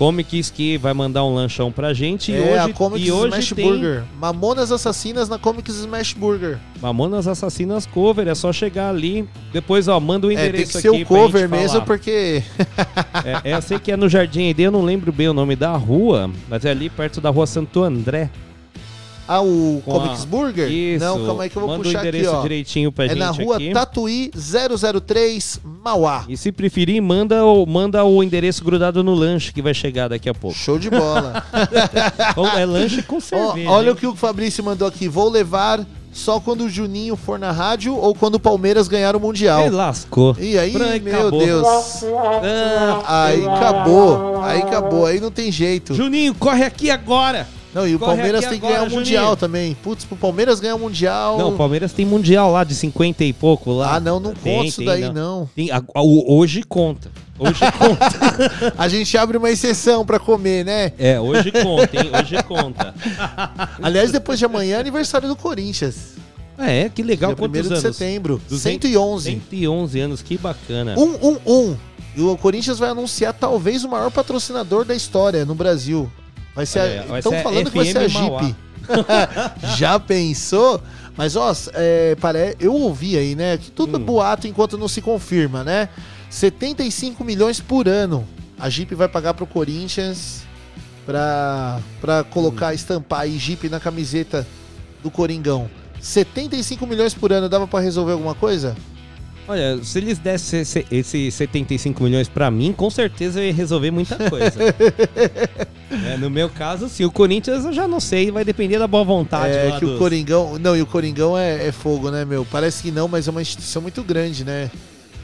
Comics que vai mandar um lanchão pra gente. é, e hoje, a Comics e hoje Smash tem Burger. Mamonas Assassinas na Comics Smash Burger. Mamonas Assassinas Cover. É só chegar ali. Depois, ó, manda o É, endereço tem que ser aqui o cover mesmo, falar. porque É, é, eu sei que é no Jardim ID, eu não lembro bem o nome da rua, mas é ali perto da rua Santo André. Ah, o Com Comics a- Burger? Isso. Não, calma aí que eu vou Manda puxar o endereço aqui, ó. direitinho pra é gente na rua aqui. Tatuí 003 Mauá. E se preferir, manda o, manda o endereço grudado no lanche que vai chegar daqui a pouco. Show de bola. É lanche com Ó, cerveja. olha hein? o que o Fabrício mandou aqui. Vou levar só quando o Juninho for na rádio ou quando o Palmeiras ganhar o Mundial. Ele lascou. E aí, meu acabou. Deus. Ah, Aí acabou. Aí acabou. Aí não tem jeito. Juninho, corre aqui agora! Não, e o corre Palmeiras tem que ganhar o Mundial Juninho. também. Putz, pro Palmeiras ganhar o Mundial. Não, o Palmeiras tem mundial lá de 50 e pouco lá. Ah, não, não Tem, conta isso daí, não. Tem- a- a- o- hoje conta. Hoje conta. A gente abre uma exceção pra comer, né? é, hoje conta, hein? Hoje conta. Aliás, depois de amanhã é aniversário do Corinthians. É, que legal. Dia Quantos 1 de anos? setembro. 200 111. 111 anos, que bacana. 111. E o Corinthians vai anunciar talvez o maior patrocinador da história no Brasil. Vai ser vai estão falando que vai ser a. Jeep. Já pensou? Mas, ó, é, pare... eu ouvi aí, né? Que tudo é Hum. boato enquanto não se confirma, né? 75 milhões por ano a Jeep vai pagar pro Corinthians pra, pra colocar, estampar aí Jeep na camiseta do Coringão. 75 milhões por ano dava pra resolver alguma coisa? Olha, se eles dessem esse, esse 75 milhões pra mim, com certeza eu ia resolver muita coisa. É, no meu caso, sim. O Corinthians eu já não sei, vai depender da boa vontade. é que o dos- Coringão. Não, e o Coringão é, é fogo, né, meu? Parece que não, mas é uma instituição muito grande, né?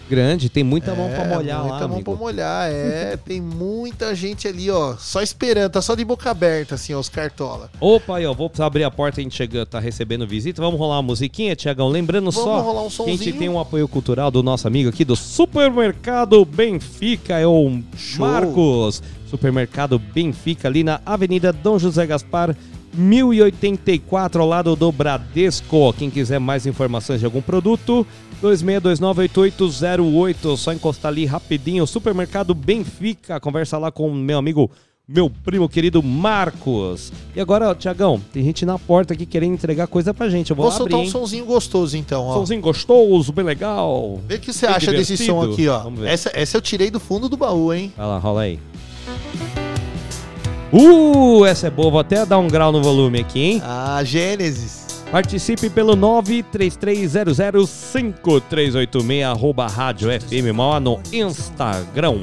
Grande, tem muita mão pra É, molhar muita lá, mão amigo. pra molhar, é. tem muita gente ali, ó, só esperando, tá só de boca aberta, assim, ó, os cartola. Opa, aí, ó, vou abrir a porta, a gente chega, tá recebendo visita. Vamos rolar uma musiquinha, Tiagão? Lembrando Vamos só rolar um que a gente tem um apoio cultural do nosso amigo aqui do Supermercado Benfica, é o Show. Marcos. Supermercado Benfica, ali na Avenida Dom José Gaspar, 1084, ao lado do Bradesco. Quem quiser mais informações de algum produto, 26298808. Só encostar ali rapidinho. Supermercado Benfica. Conversa lá com meu amigo, meu primo querido Marcos. E agora, Tiagão, tem gente na porta aqui querendo entregar coisa pra gente. Eu vou, Vou abrir, soltar um hein? sonzinho gostoso, então, ó. Somzinho gostoso, bem legal. Vê o que você Bem acha desse som divertido. aqui, ó. Essa, essa eu tirei do fundo do baú, hein? Vai lá, rola aí. Uh, essa é boa. Vou até dar um grau no volume aqui, hein? Ah, Gênesis. Participe pelo 933005386, arroba Rádio FM Mauá no Instagram.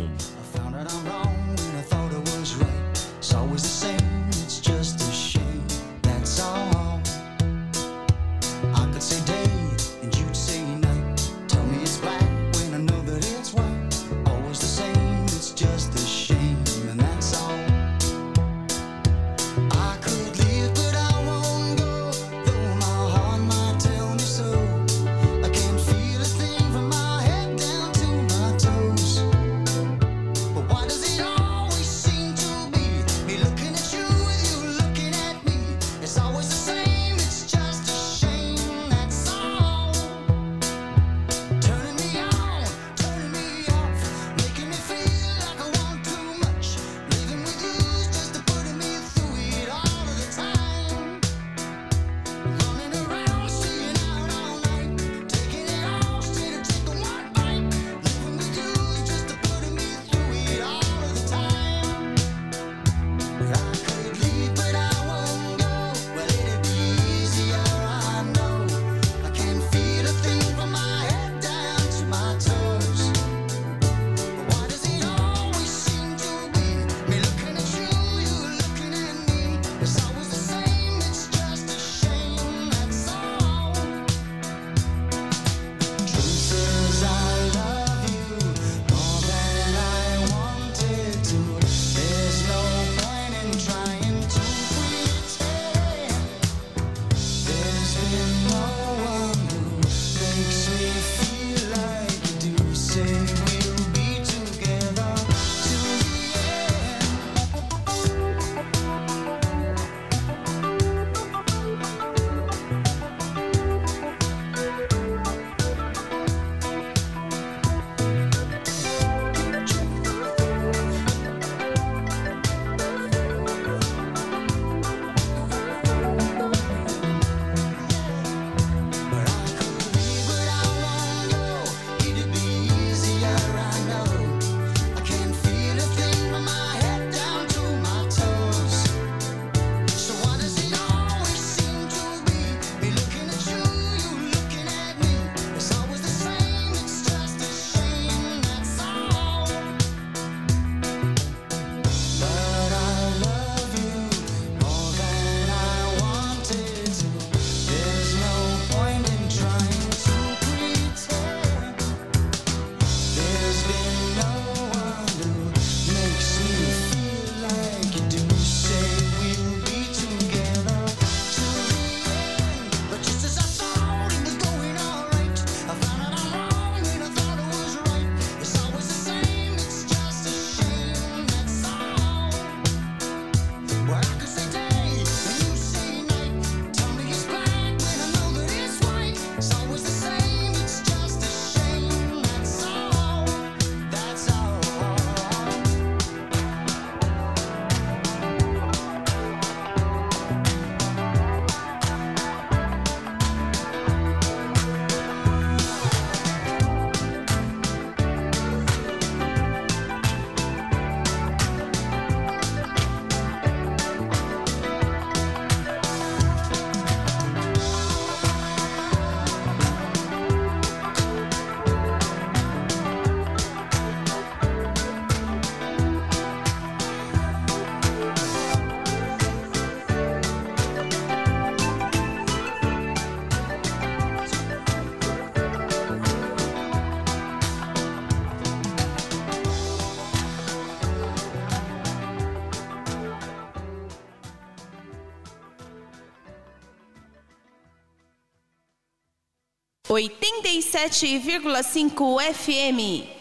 87,5 FM.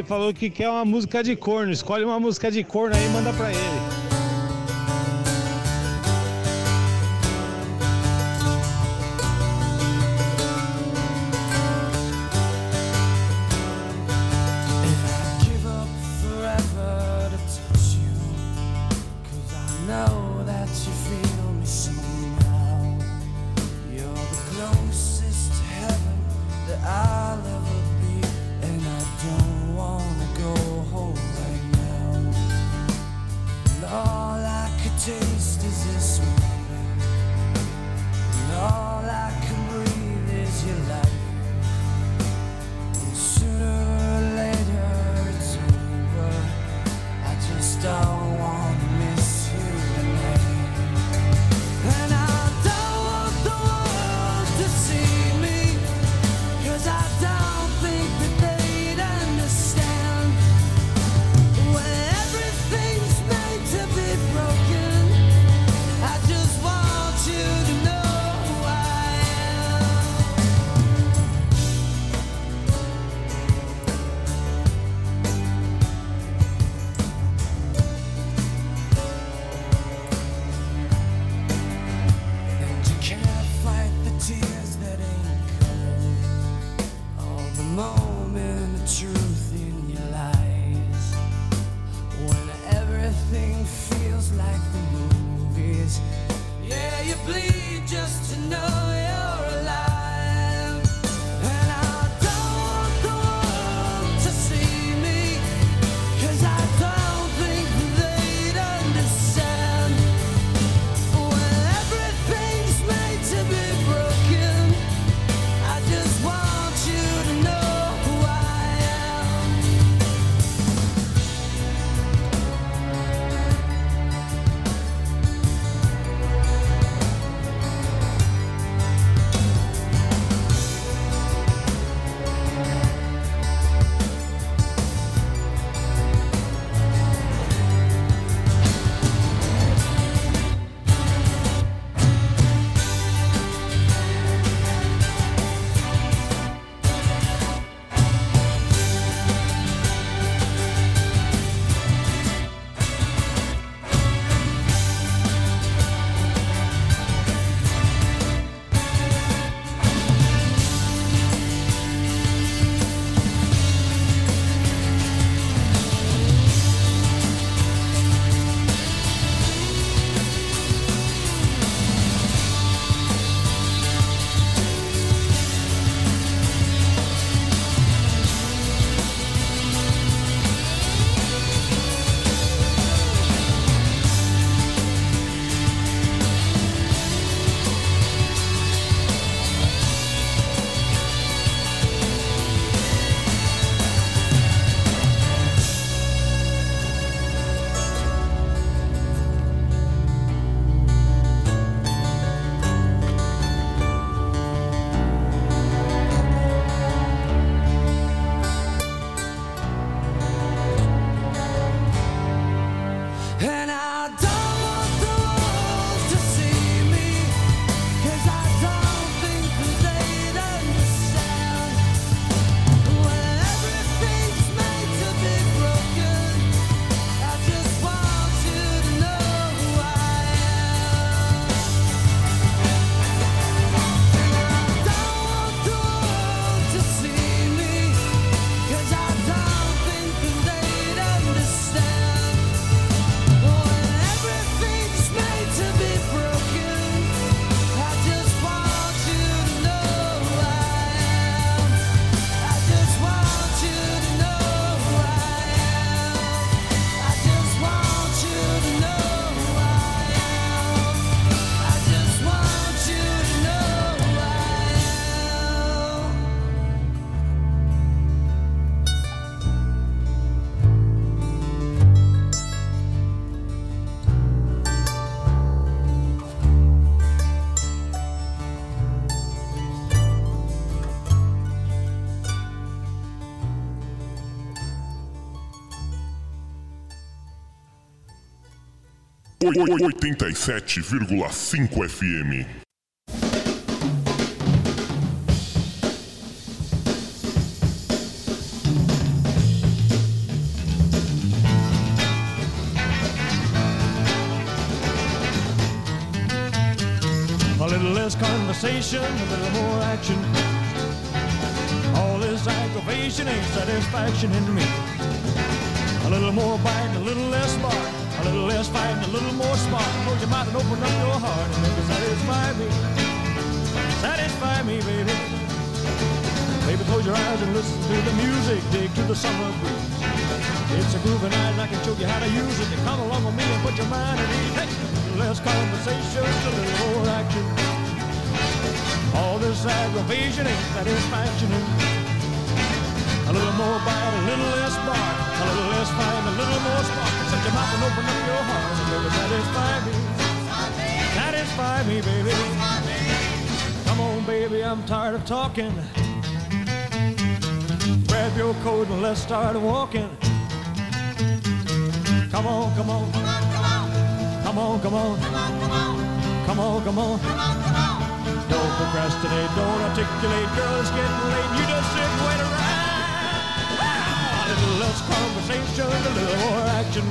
ele falou que quer uma música de corno. Escolhe uma música de corno aí e manda pra ele. 87,5 FM. A little less conversation, a little more action. All this aggravation ain't satisfaction in me. A groovy and I can show you how to use it. You come along with me and put your mind at ease. Hey, less conversation, a little more action. All this aggravation ain't satisfaction in me. A little more bite, a little less bark, a little less fight, a little more spark. Shut your mouth and open up your heart and baby, satisfy me. Satisfy me, baby. Come on, baby, I'm tired of talking. Grab your coat and let's start walking. Come on, come on. Come on, come on. Come on, come on. Don't procrastinate, don't articulate, girl, it's getting late. You just sit and wait around. A little less conversation, a little more action.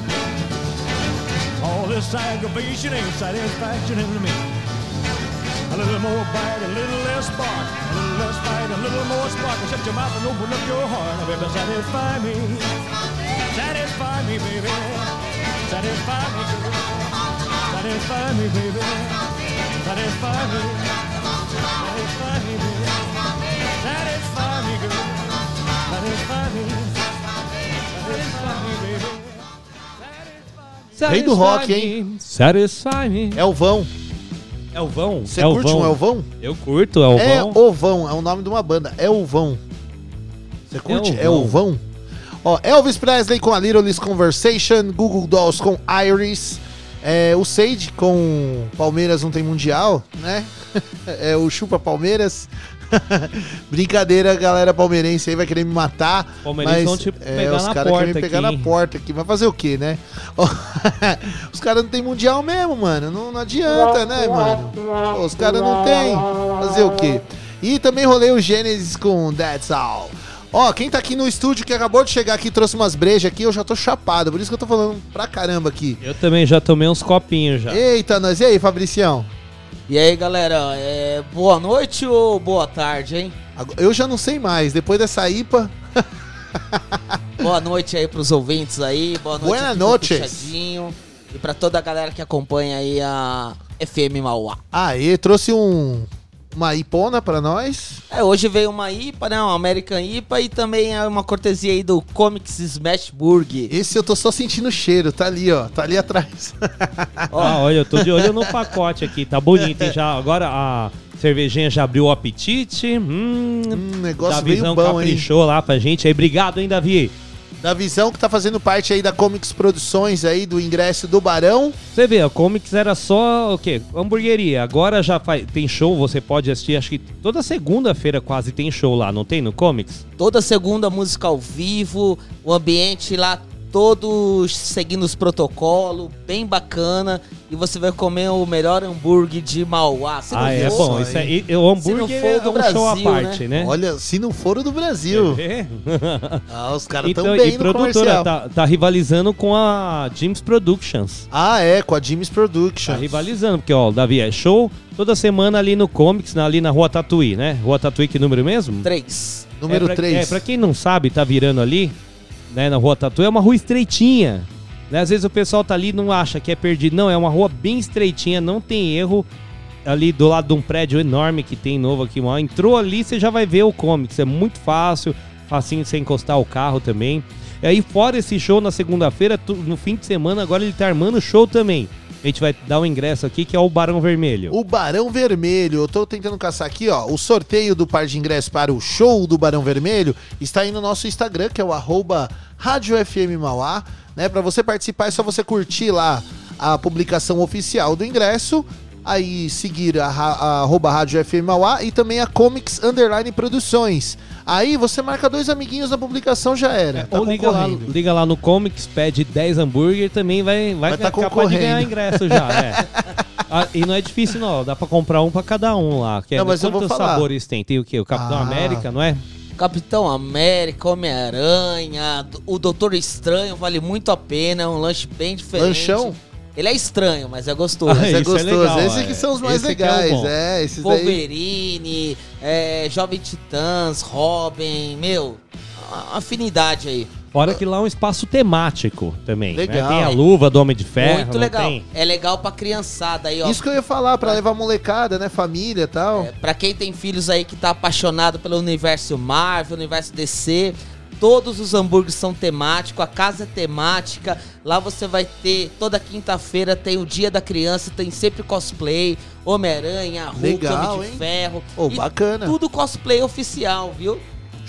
All this aggravation ain't satisfaction in me. A little more bite, a little less spark, a little less fight, a little more spark. Shut your mouth and open up your heart, baby. Satisfy me, satisfy me, baby. Satisfy me, baby. Satisfy me, baby. Satisfy me, satisfy me, baby. Satisfy me, girl. Satisfy me, satisfy me, baby. Rei do rock, hein? Satisfy me. Elvão. Elvão? Você curte um Elvão? Eu curto, Elvão. É Ovão, é o nome de uma banda. Elvão. Você curte Elvão. Elvão? Ó, Elvis Presley com a Little's Conversation, Google Dolls com Iris, é, o Sage com Palmeiras não tem mundial, né? é o Chupa Palmeiras. Brincadeira, galera palmeirense aí vai querer me matar. Palmeirense mas vão te é, pegar os na caras querem me porta pegar aqui, na porta aqui. Vai fazer o quê, né? os caras não tem mundial mesmo, mano. Não, não adianta, né, mano? Os caras não tem. Fazer o quê? E também rolei o Gênesis com That's All. Ó, quem tá aqui no estúdio que acabou de chegar aqui trouxe umas brejas aqui, eu já tô chapado, por isso que eu tô falando pra caramba aqui. Eu também já tomei uns copinhos já. Eita, nós, e aí, Fabricião? E aí, galera, é, boa noite ou boa tarde, hein? Eu já não sei mais, depois dessa IPA. Boa noite aí pros ouvintes aí, boa noite Buenas noches. Puxadinho, e pra toda a galera que acompanha aí a FM Mauá. Aê, trouxe um, uma IPona pra nós. É, hoje veio uma IPA, né, uma American IPA e também é uma cortesia aí do Comics Smashburg. Esse eu tô só sentindo o cheiro, tá ali, ó, tá ali atrás. Ah, olha, eu tô de olho no pacote aqui, tá bonito, hein? Já, agora a cervejinha já abriu o apetite. Hum, Hum, negócio Davizão veio bom, hein? caprichou lá pra gente aí. Obrigado, hein, Davi? Da visão que tá fazendo parte aí da Comics Produções aí, do ingresso do Barão. Você vê, a Comics era só o quê? Hamburgueria. Agora já faz, tem show, você pode assistir, acho que toda segunda-feira quase tem show lá, não tem no Comics? Toda segunda música ao vivo, o ambiente lá todo seguindo os protocolos, bem bacana. E você vai comer o melhor hambúrguer de Mauá. Se não ah, é for- bom. Isso aí, o Se não hambúrguer for é do um show à Brasil, parte, né? Olha, se não for o do Brasil. É. Ah, os caras Então, tão bem e no produtora, comercial. tá, tá rivalizando com a James Productions. Ah, é, com a Jimmy's Production. Tá rivalizando, porque, ó, Davi, é show toda semana ali no Comics, ali na Rua Tatuí, né? Rua Tatuí, que número mesmo? Três. Número é, pra, 3. É, pra quem não sabe, tá virando ali, né, na Rua Tatuí, é uma rua estreitinha. Né? Às vezes o pessoal tá ali e não acha que é perdido. Não, é uma rua bem estreitinha, não tem erro. Ali do lado de um prédio enorme que tem novo aqui. Ó. Entrou ali, você já vai ver o Comics. É muito fácil, facinho de você encostar o carro também. E aí, fora esse show na segunda-feira, no fim de semana, agora ele tá armando show também. A gente vai dar um ingresso aqui que é o Barão Vermelho. O Barão Vermelho, eu tô tentando caçar aqui, ó. O sorteio do par de ingressos para o show do Barão Vermelho está aí no nosso Instagram, que é o arroba Rádio FM Mauá. Né? Para você participar é só você curtir lá a publicação oficial do ingresso. Aí seguir a, a arroba Rádio FM Mauá e também a Comics Underline Produções. Aí você marca dois amiguinhos na publicação, já era. tá Ou liga lá, liga lá no Comics, pede 10 hambúrguer também vai, vai, Vai tá capaz de ganhar ingresso já, é. Ah, e não é difícil não, dá pra comprar um pra cada um lá. Que é- Não, mas eu vou quantos falar. sabores tem? Tem o quê? O Capitão Ah. América, não é? Capitão América, Homem-Aranha, o Doutor Estranho, vale muito a pena, é um lanche bem diferente. Lanchão? Ele é estranho, mas é gostoso. Ah, Mas é isso é gostoso. legal, esses é. que são os mais Esse é legais. bom. É, esses daí. Wolverine, é, Jovem Titãs, Robin, meu, afinidade aí. Fora que lá é um espaço temático também. né? Legal. Tem a luva do Homem de Ferro. Muito legal. tem? É legal pra criançada aí, ó. Isso que eu ia falar, pra levar molecada, né? Família e tal. É, pra quem tem filhos aí que tá apaixonado pelo universo Marvel, universo DC, todos os hambúrgueres são temáticos, a casa é temática. Lá você vai ter, toda quinta-feira tem o Dia da Criança, tem sempre cosplay, Homem-Aranha, Hulk, Legal, Homem de hein? Ferro. E bacana. Tudo cosplay oficial, viu?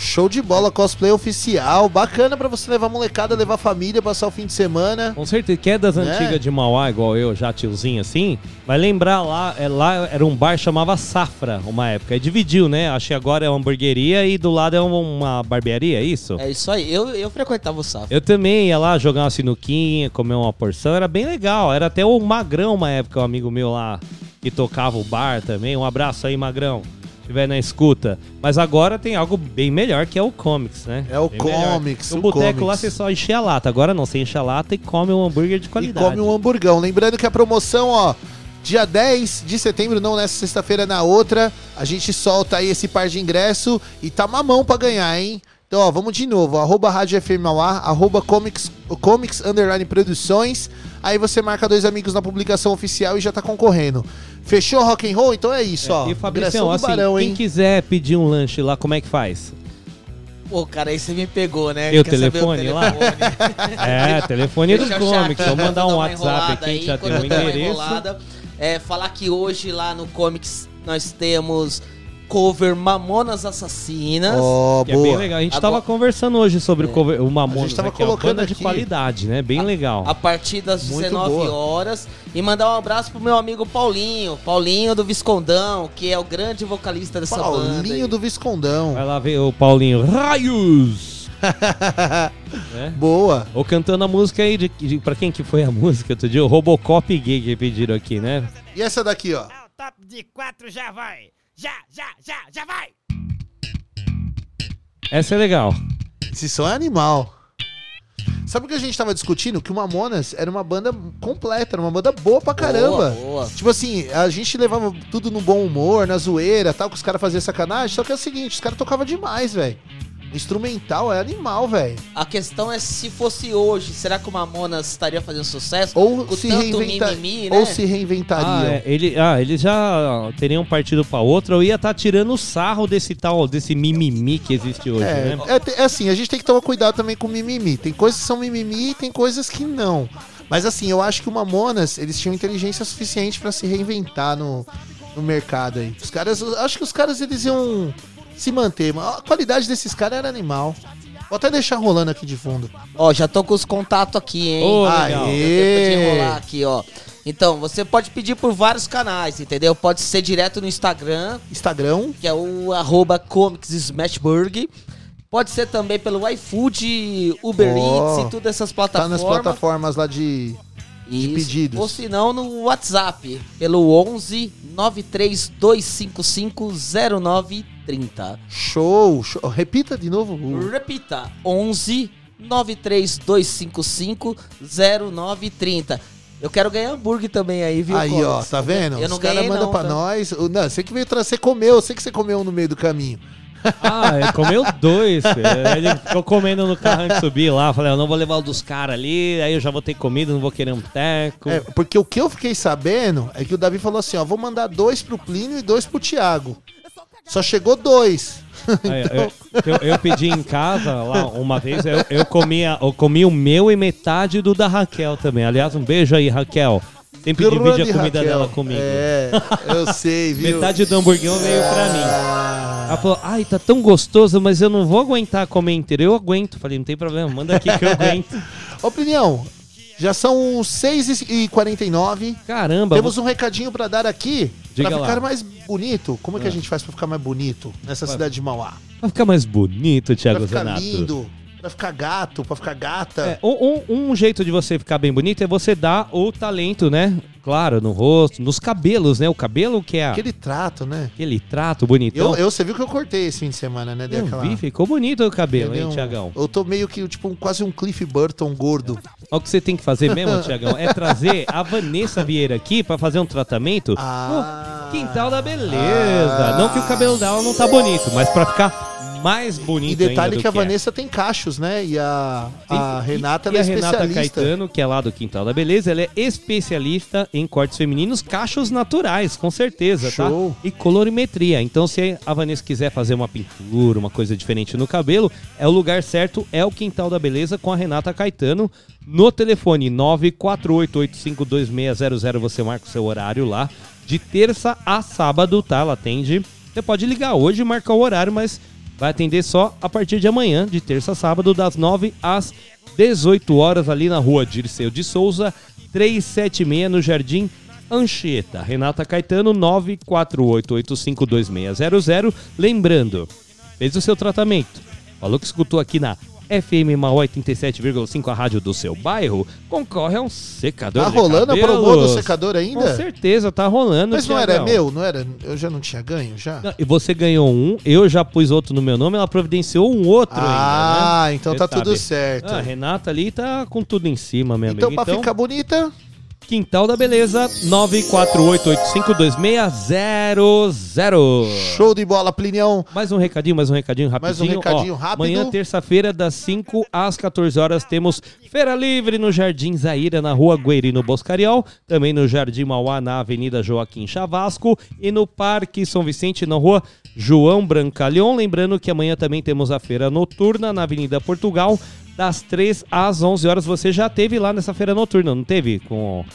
Show de bola, cosplay oficial. Bacana pra você levar molecada, levar família, passar o fim de semana. Com certeza, que é das Né? antigas de Mauá, igual eu, já tiozinho assim, vai lembrar lá, é, lá era um bar chamava Safra, uma época. Aí dividiu, né? Acho que agora é uma hamburgueria e do lado é uma barbearia, é isso? É isso aí. Eu, eu frequentava o Safra. Eu também ia lá jogar uma sinuquinha, comer uma porção, era bem legal. Era até o Magrão, uma época, um amigo meu lá, que tocava o bar também. Um abraço aí, Magrão, estiver na escuta. Mas agora tem algo bem melhor, que é o Comics, né? É o Bem melhor. Comics, No o boteco lá você só enche a lata. Agora não, você enche a lata e come um hambúrguer de E qualidade. come um hamburgão. Lembrando que a promoção, ó, dia 10 de setembro, não nessa sexta-feira, na outra, a gente solta aí esse par de ingresso e tá mamão pra ganhar, hein? Então, ó, vamos de novo, arroba Rádio FM Mauá, arroba comics, comics Underline Produções, aí você marca dois amigos na publicação oficial e já tá concorrendo. Fechou rock and roll? Então é isso, ó. E do assim, Barão, quem hein? quiser pedir um lanche lá, como é que faz? Pô, cara, aí você me pegou, né? E o Quer saber telefone lá? É, telefone do eu Comics. Vou mandar um WhatsApp aqui, aí, que já tem um eu endereço. É, falar que hoje lá no Comics nós temos cover Mamonas Assassinas. Ó, Que é bem boa. legal. A gente Agora- tava conversando hoje sobre o, cover, o Mamonas, A gente tava né, é colocando banda de aqui. qualidade, né? Bem legal. A partir das Muito 19 boa. horas. E mandar um abraço pro meu amigo Paulinho. Paulinho do Viscondão, que é o grande vocalista dessa banda. Paulinho do Viscondão. Vai lá ver o Paulinho. Raios! né? Boa. Ou cantando a música aí, de, de, pra quem que foi a música outro dia? O Robocop gay que pediram aqui, né? E essa daqui, ó. Top de quatro já vai. Já, já, já, já vai. Essa é legal. Esse som é animal. Sabe o que a gente tava discutindo? Que o Mamonas era uma banda completa, era uma banda boa pra caramba. Boa, boa. Tipo assim, a gente levava tudo no bom humor, na zoeira, tal, que os caras faziam sacanagem. Só que é o seguinte, os caras tocavam demais, velho. Instrumental é animal, velho. A questão é se fosse hoje, será que o Mamonas estaria fazendo sucesso? Ou Com se tanto reinventa... mimimi, né? ou se reinventariam. Ah, é, ele, ah, eles já teriam partido pra outra. Eu ia estar tirando o sarro desse tal, desse mimimi que existe hoje, É, né? é, é assim, a gente tem que tomar cuidado também com o mimimi. Tem coisas que são mimimi e tem coisas que não. Mas assim, eu acho que o Mamonas, eles tinham inteligência suficiente pra se reinventar no, no mercado aí. Os caras, acho que os caras eles iam se manter. mas A qualidade desses caras era animal. Vou até deixar rolando aqui de fundo. Ó, já tô com os contatos aqui, hein? Ah, tempo de enrolar aqui, ó. Então, você pode pedir por vários canais, entendeu? Pode ser direto no Instagram, Instagram, que é o arroba. Pode ser também pelo iFood, Uber Ó, Eats e todas essas tá plataformas. nas plataformas lá de, de pedidos. Ou se não, no WhatsApp, pelo 11 93255 0930. Show, show. Repita de novo. o- Repita, 11 93255 0930. Eu quero ganhar hambúrguer também aí, viu? Aí, ó, Colas? tá vendo? Eu Os caras mandam pra tá? nós. Não, você que veio trazer, você comeu. Eu sei que você comeu um no meio do caminho. Ah, ele comeu dois. Ele ficou comendo no carro antes de subir lá. Falei, eu não vou levar o dos caras ali, aí eu já vou ter comida, não vou querer um teco. É, porque o que eu fiquei sabendo é que o Davi falou assim, ó, vou mandar dois pro Plínio e dois pro Thiago. Só chegou dois. Então- eu, eu- eu pedi em casa lá uma vez, eu, eu, comia, eu comi o meu e metade do da Raquel também. Aliás, um beijo aí, Raquel. Sempre divide a Grande comida Raquel. dela comigo. É, eu sei, viu? Metade do hamburguão veio pra mim. Ela falou, ai, tá tão gostoso, mas eu não vou aguentar comer inteiro. Eu aguento. Falei, não tem problema, manda aqui que eu aguento. Ô, Plinião, já são 6h49. Caramba. Temos um recadinho pra dar aqui. Diga pra ficar lá. mais bonito. Como é que a gente faz pra ficar mais bonito nessa Vai. cidade de Mauá? Pra ficar mais bonito, Thiago Pra ficar Zanato. lindo, pra ficar gato, pra ficar gata. É, um, um- um jeito de você ficar bem bonito é você dar o talento, né? Claro, no rosto, nos cabelos, né? O cabelo que é a- Aquele trato, né? aquele trato bonitão. Eu, eu, você viu que eu cortei esse fim de semana, né? Dei Eu aquela- vi, ficou bonito o cabelo, dei hein, Tiagão? Eu tô meio que, tipo, um- quase um Cliff Burton gordo. Olha o que você tem que fazer mesmo, Tiagão, é trazer a Vanessa Vieira aqui pra fazer um tratamento no quintal da beleza. Não que o cabelo dela não tá bonito, mas pra ficar mais bonito E detalhe que a é. Vanessa tem cachos, né? E a, a Renata E ela a é Renata especialista. Caetano, que é lá do Quintal da Beleza, ela é especialista em cortes femininos, cachos naturais, com certeza, Show. tá? E colorimetria. Então, se a Vanessa quiser fazer uma pintura, uma coisa diferente no cabelo, é o lugar certo, é o Quintal da Beleza com a Renata Caetano. No telefone 948852600, você marca o seu horário lá. De terça a sábado, tá? Ela atende. Você pode ligar hoje e marcar o horário, mas vai atender só a partir de amanhã, de terça a sábado, das 9 às 18 horas, ali na rua Dirceu de Souza, 376, no Jardim Anchieta. Renata Caetano, 948852600. Lembrando, fez o seu tratamento, falou que escutou aqui na FM Mauá 87,5, a rádio do seu bairro, concorre a um secador Tá de rolando a promo do secador ainda? Com certeza, tá rolando. Mas não era Thiagão. meu? Não era? Eu já não tinha ganho, já? Não, E você ganhou um, eu já pus outro no meu nome, ela providenciou um outro Ah, ainda, né? então Você tá tudo certo. Ah, a Renata ali tá com tudo em cima, minha Então, amiga. pra ficar bonita, Quintal da Beleza, 948852600. show de bola, Plinião. Mais um recadinho, mais um recadinho rapidinho. Mais um recadinho Ó, rápido. Amanhã, terça-feira, das 5 às 14 horas, temos Feira Livre no Jardim Zaira, na Rua Guerino Boscariol. Também no Jardim Mauá, na Avenida Joaquim Chavasco. E no Parque São Vicente, na Rua João Brancalhon. Lembrando que amanhã também temos a Feira Noturna na Avenida Portugal, das 3 às 11 horas. Você já teve lá nessa Feira Noturna, não teve? Com o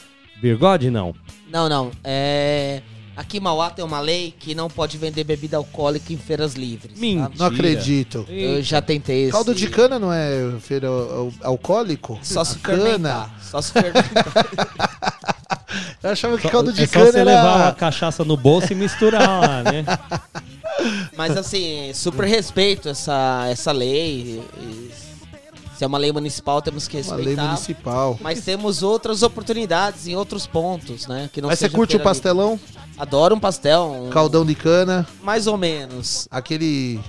Birgode, não? Não, não. É... Aqui em Mauá tem uma lei que não pode vender bebida alcoólica em feiras livres. Mentira. não acredito. Eu já tentei esse. Caldo de cana não é feira al- alcoólico? Só se cana. fermentar. Só se fermentar. Eu achava que caldo de é só cana você era... levar a cachaça no bolso e misturar lá, né? Mas assim, super respeito essa, essa lei. E Se é uma lei municipal, temos que Uma respeitar. lei municipal. Mas temos outras oportunidades em outros pontos, né? Que não Mas você curte o livre. pastelão? Adoro um pastel. Um... Caldão de cana? Mais ou menos. Aquele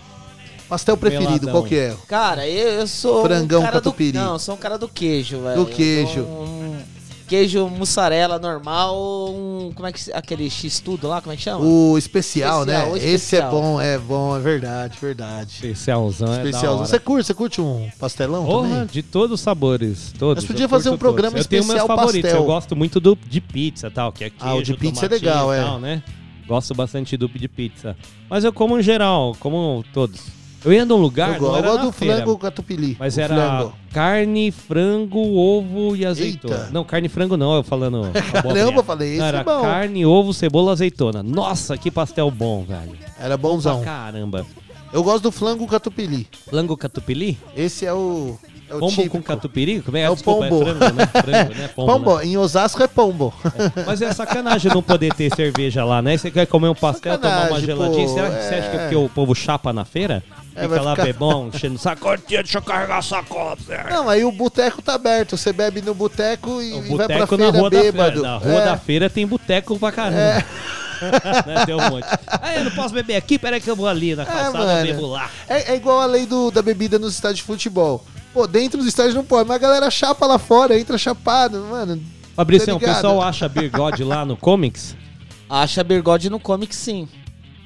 pastel preferido, Meladão. qual que é? Cara, eu, eu sou. Frangão um cara do... catupiry. Não, eu sou um cara do queijo, velho. Do queijo. Um queijo mussarela normal, um. Como é que. Aquele X-tudo lá, como é que chama? O especial, né? Especial, o Esse é especial. bom, é bom, é verdade, verdade. Especialzão é da Especial. hora. Você curte, você curte um pastelão Porra, também? de todos os sabores. Todos. Nós podia eu fazer um programa todos. Eu tenho meus especial favoritos. pastel. Eu gosto muito do de pizza tal, que é queijo, Ah, o de pizza é legal, e é. tal, né? Gosto bastante do de pizza. Mas eu como em geral, como todos. Eu ia num lugar, eu não gosto, era do feira, flango catupiry. Mas era carne, frango, ovo e azeitona. Eita. Não, carne e frango não, eu falando. Caramba, eu falei, Não, era é bom. carne, ovo, cebola, azeitona. Nossa, que pastel bom, velho. Era bonzão. caramba. Eu gosto do flango catupiry. Flango catupiry? Esse é o. É o Pombo típico. com catupiry? Como é? É o Desculpa, pombo. é frango, né? Frango, né? Pombo, Pombo, né? em Osasco é pombo. Mas é sacanagem não poder ter cerveja lá, né? Você quer comer um pastel, tomar uma Sacanagem, geladinha. pô, Será que você acha que é é. porque o povo chapa na feira? É, Fica lá ficar- bebão, enchendo saco. Tia, deixa eu carregar a sacola. Não, aí o boteco tá aberto. Você bebe no boteco e, O e vai pra boteco na feira rua da bêbado. feira. Na rua É. da feira tem boteco pra caramba. né? Tem um monte. Ah, eu não posso beber aqui? Peraí que eu vou ali na calçada mano. bebo lá. É, é igual a lei do, da bebida nos estádios de futebol. Pô, dentro dos estádios não pode, mas a galera chapa lá fora, entra chapado, mano. Fabrício, Tá o pessoal acha God lá no Comics? Acha Bergode no comic sim.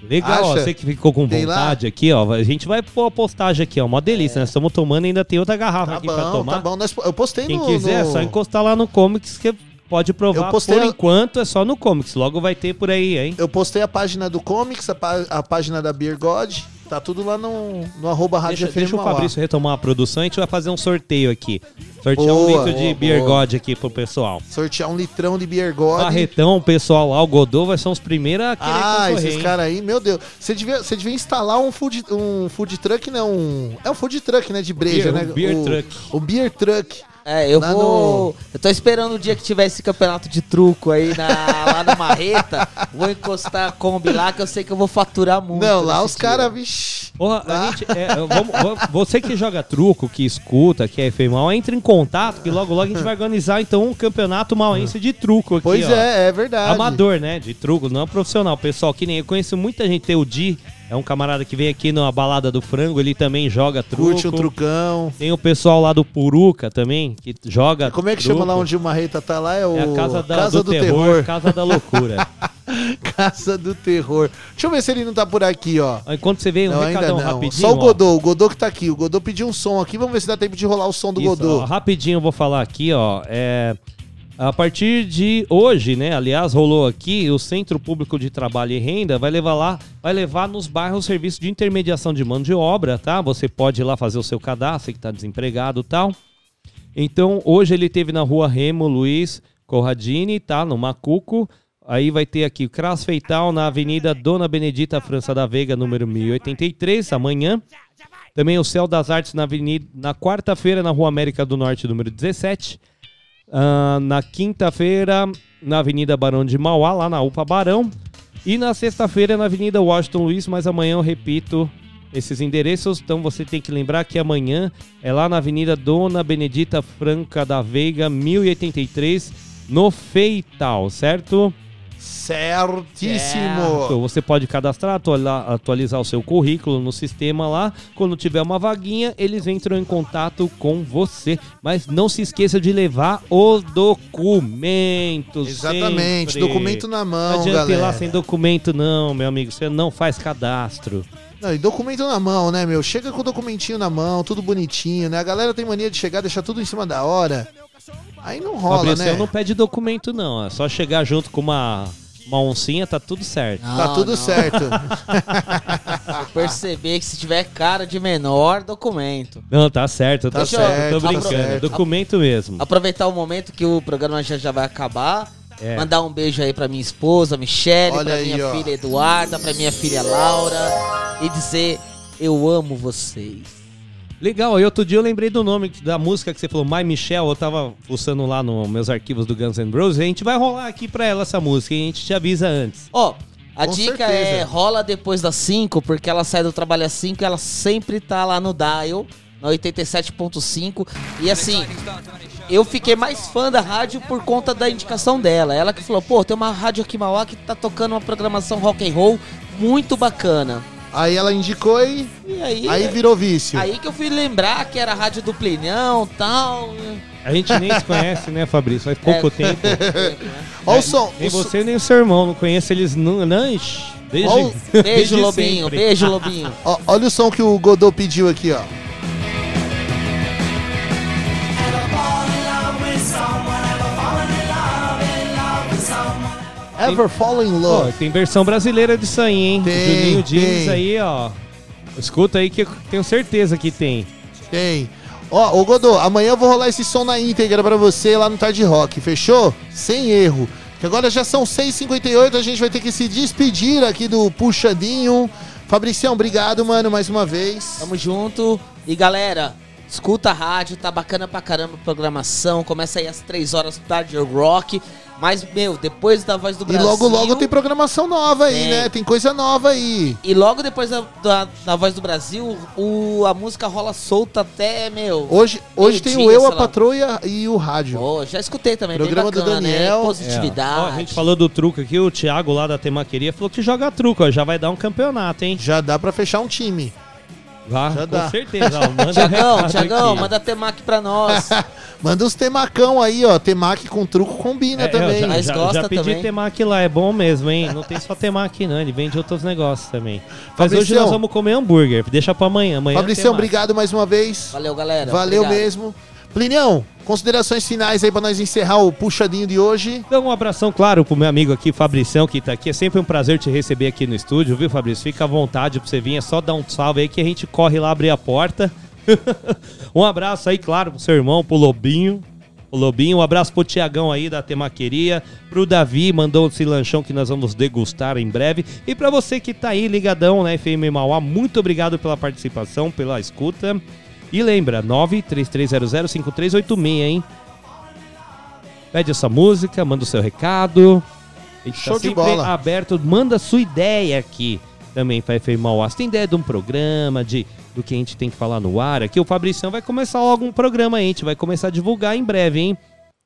Legal, Acha? você que ficou com Tem lá? vontade aqui, ó. A gente vai pôr a postagem aqui, ó. Uma delícia, nós estamos tomando ainda tem outra garrafa Tá aqui pra bom, tomar. tá bom. Nós- eu postei Quem no... quiser, é no- só encostar lá no Comics que pode provar. Eu postei Por a- enquanto é só no Comics. Logo vai ter por aí, hein? Eu postei a página do Comics, a, pá- a página da Beer God. Tá tudo lá no, no arroba Rádio Deixa, deixa o. Fabrício retomar a produção, a gente vai fazer um sorteio aqui. Sortear Boa, um litro de boa, Beer boa. God aqui pro pessoal. Sortear um litrão de Beer God. Barretão, o pessoal lá, o Godot, vai ser os primeiros a querer Ah, concorrer, esses caras aí, meu Deus. Você devia, você devia instalar um food, um food truck, não. Um, é um food truck, né? De breja, Beer- né? um beer o, truck. O beer truck. É, eu Lá vou. Eu tô esperando o dia que tiver esse campeonato de truco aí na, lá na Marreta. Vou encostar a Kombi lá que eu sei que eu vou faturar muito. Não, lá os caras, vixi. Porra, a gente, é, vamos- você que joga truco, que escuta, que é mal, entre em contato, que logo logo a gente vai organizar então um campeonato mauense de truco aqui. Pois ó. é, é verdade. Amador, né? De truco, não profissional. Pessoal, que nem eu conheço muita gente. Tem o Di, é um camarada que vem aqui na balada do frango, ele também joga truco. Curte um trucão. Tem o pessoal lá do Puruca também, que joga. Como é que truco. chama lá onde o Marreta tá lá? É o É a casa, da, do, terror, Casa da Loucura. Casa do Terror. Deixa eu ver se ele não tá por aqui, ó. Enquanto você vem um Não, ainda recadão não. rapidinho. Só o ó. Godô, o Godô que tá aqui. O Godô pediu um som aqui, vamos ver se dá tempo de rolar o som do Isso, Godô. ó, rapidinho eu vou falar aqui, ó. É, a partir de hoje, né? Aliás, rolou aqui, o Centro Público de Trabalho e Renda vai levar lá, vai levar nos bairros serviço de intermediação de mão de obra, tá? Você pode ir lá fazer o seu cadastro, que tá desempregado tal. Então, hoje ele teve na rua Remo Luiz Corradini, tá? No Macuco. Aí vai ter aqui o Cras Feital na Avenida Dona Benedita França da Veiga, número 1083, amanhã. Também o Céu das Artes na Avenida na quarta-feira na Rua América do Norte, número 17. Ah, na quinta-feira na Avenida Barão de Mauá, lá na UPA Barão. E na sexta-feira na Avenida Washington Luiz, mas amanhã eu repito esses endereços. Então você tem que lembrar que amanhã é lá na Avenida Dona Benedita Franca da Veiga, 1083, no Feital, certo? Certíssimo. Então, Você pode cadastrar, atualizar o seu currículo no sistema lá. Quando tiver uma vaguinha, eles entram em contato com você. Mas não se esqueça de levar os documentos. Exatamente, sempre. documento na mão, Não adianta ir lá galera. sem documento, não, meu amigo. Você não faz cadastro. Não, e documento na mão, né, meu? Chega com o documentinho na mão, tudo bonitinho, né? A galera tem mania de chegar, deixar tudo em cima da hora. Aí não rola, Fabrício, né? não pede documento, não. É só chegar junto com uma, uma oncinha, tá tudo certo. Tá tudo certo. Eu perceber que se tiver cara de menor, documento. Não, tá certo, eu tô, Tá certo, certo, tô tá brincando. certo. Documento mesmo. Aproveitar o momento que o programa já, já vai acabar. É. Mandar um beijo aí pra minha esposa, Michelle, Olha pra aí, minha ó. filha Eduarda, pra minha filha Laura. E dizer, eu amo vocês. Legal, e outro dia eu lembrei do nome da música que você falou, My Michelle, eu tava fuçando lá nos meus arquivos do Guns N' Roses, e a gente vai rolar aqui pra ela essa música, e a gente te avisa antes. Ó, a Com dica certeza. é rola depois das 5, porque ela sai do trabalho às 5 e ela sempre tá lá no dial, na 87.5. E assim, eu fiquei mais fã da rádio por conta da indicação dela. Ela que falou, pô, tem uma rádio aqui em Mauá que tá tocando uma programação rock and roll muito bacana. Aí ela indicou e. E aí, Aí virou vício. Aí que eu fui lembrar que era a rádio do Plinão e tal. A gente nem se conhece, né, Fabrício? Faz pouco É. tempo. É, o som. Nem som- você nem o seu irmão, não conheço eles não. não desde, Beijo, desde Lobinho. sempre. Beijo, Lobinho. Ó, olha o som que o Godot pediu aqui, ó. Ever Fall in Love. tem versão brasileira disso aí, hein? Tem, Juninho Jeans aí, ó. Escuta aí que eu tenho certeza que tem. Tem. Ó, ô Godô, amanhã eu vou rolar esse som na íntegra pra você lá no Tarde Rock, fechou? Sem erro. Que agora já são 6h58, a gente vai ter que se despedir aqui do Puxadinho. Fabricião, obrigado, mano, mais uma vez. Tamo junto. E galera, escuta a rádio, tá bacana pra caramba a programação. Começa aí às 3 horas da tarde, o rock. Mas, meu, depois da Voz do E Brasil... logo, logo tem programação nova aí, Tem. né? Tem coisa nova aí. E logo depois da, da, da Voz do Brasil, o, a música rola solta até, meu... Hoje, hoje tem o Eu, a. Patroa e e o rádio. Pô, já escutei também, Programa bem do bacana, Daniel. né? É. Positividade. Ó, a gente falou do truco aqui, o Thiago lá da Temaqueria falou que joga truco, ó. Já vai dar um campeonato, hein? Já dá pra fechar um time. Já, Já com dá. certeza. Ó, manda um Tiagão, Tiagão, aqui. manda temaki pra nós. Manda uns temacão aí, ó. Temaki com truco combina É, também. eu já, já, gosta já pedi também. temaki lá, é bom mesmo, hein? Não tem só temaki não, ele vende outros negócios também. Mas hoje nós vamos comer hambúrguer, deixa pra amanhã. amanhã é Fabricião, temaki. obrigado mais uma vez. Valeu, galera. Valeu Obrigado. mesmo. Plinião, considerações finais aí pra nós encerrar o puxadinho de hoje. Então, um abração, claro, pro meu amigo aqui, Fabricião, que tá aqui. É sempre um prazer te receber aqui no estúdio, viu, Fabrício? Fica à vontade pra você vir, é só dar um salve aí que a gente corre lá abrir a porta. um abraço aí, claro, pro seu irmão, pro Lobinho. O Lobinho, um abraço pro Tiagão aí da Temaqueria, pro Davi, mandou esse lanchão que nós vamos degustar em breve. E pra você que tá aí ligadão na FM Mauá, muito obrigado pela participação, pela escuta. E lembra, 933005386, hein? Pede essa música, manda o seu recado. A gente Show tá de bola. aberto, manda a sua ideia aqui. também para FM Mauá. Você tem ideia de um programa, de do que a gente tem que falar no ar aqui? O Fabricião vai começar logo um programa aí, a gente vai começar a divulgar em breve, hein?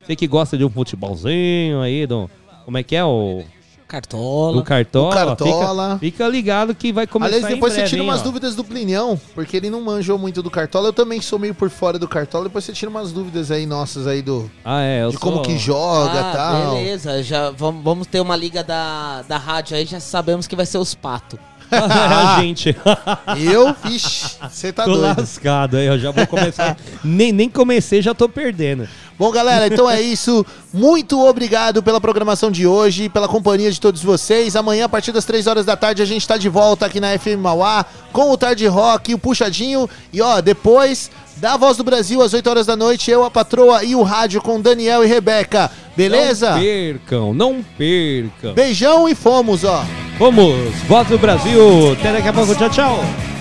Você que gosta de um futebolzinho aí, do, como é que é o... Cartola. Do Cartola. O Cartola. Fica, fica ligado que vai começar Aliás, depois em você breve, tira hein, umas ó. dúvidas do Plinião, porque ele não manjou muito do Cartola. Eu também sou meio por fora do Cartola. Depois você tira umas dúvidas aí nossas aí do. Ah, é, eu de como sou- que joga e Ah, tal. beleza. Já vamos, vamos ter uma liga da, da rádio aí, já sabemos que vai ser os patos. a gente. Eu, vixe, você tá tô doido. lascado aí, eu já vou começar. nem, nem comecei, já tô perdendo. Bom, galera, então é isso. Muito obrigado pela programação de hoje, pela companhia de todos vocês. Amanhã, a partir das 3 horas da tarde, a gente tá de volta aqui na FM Mauá com o Tarde Rock, o Puxadinho. E ó, depois da Voz do Brasil, às 8 horas da noite, eu, a patroa e o rádio com Daniel e Rebeca. Beleza? Não percam, não percam. Beijão e fomos, ó. Vamos, voz do Brasil. Até daqui a pouco, tchau, tchau.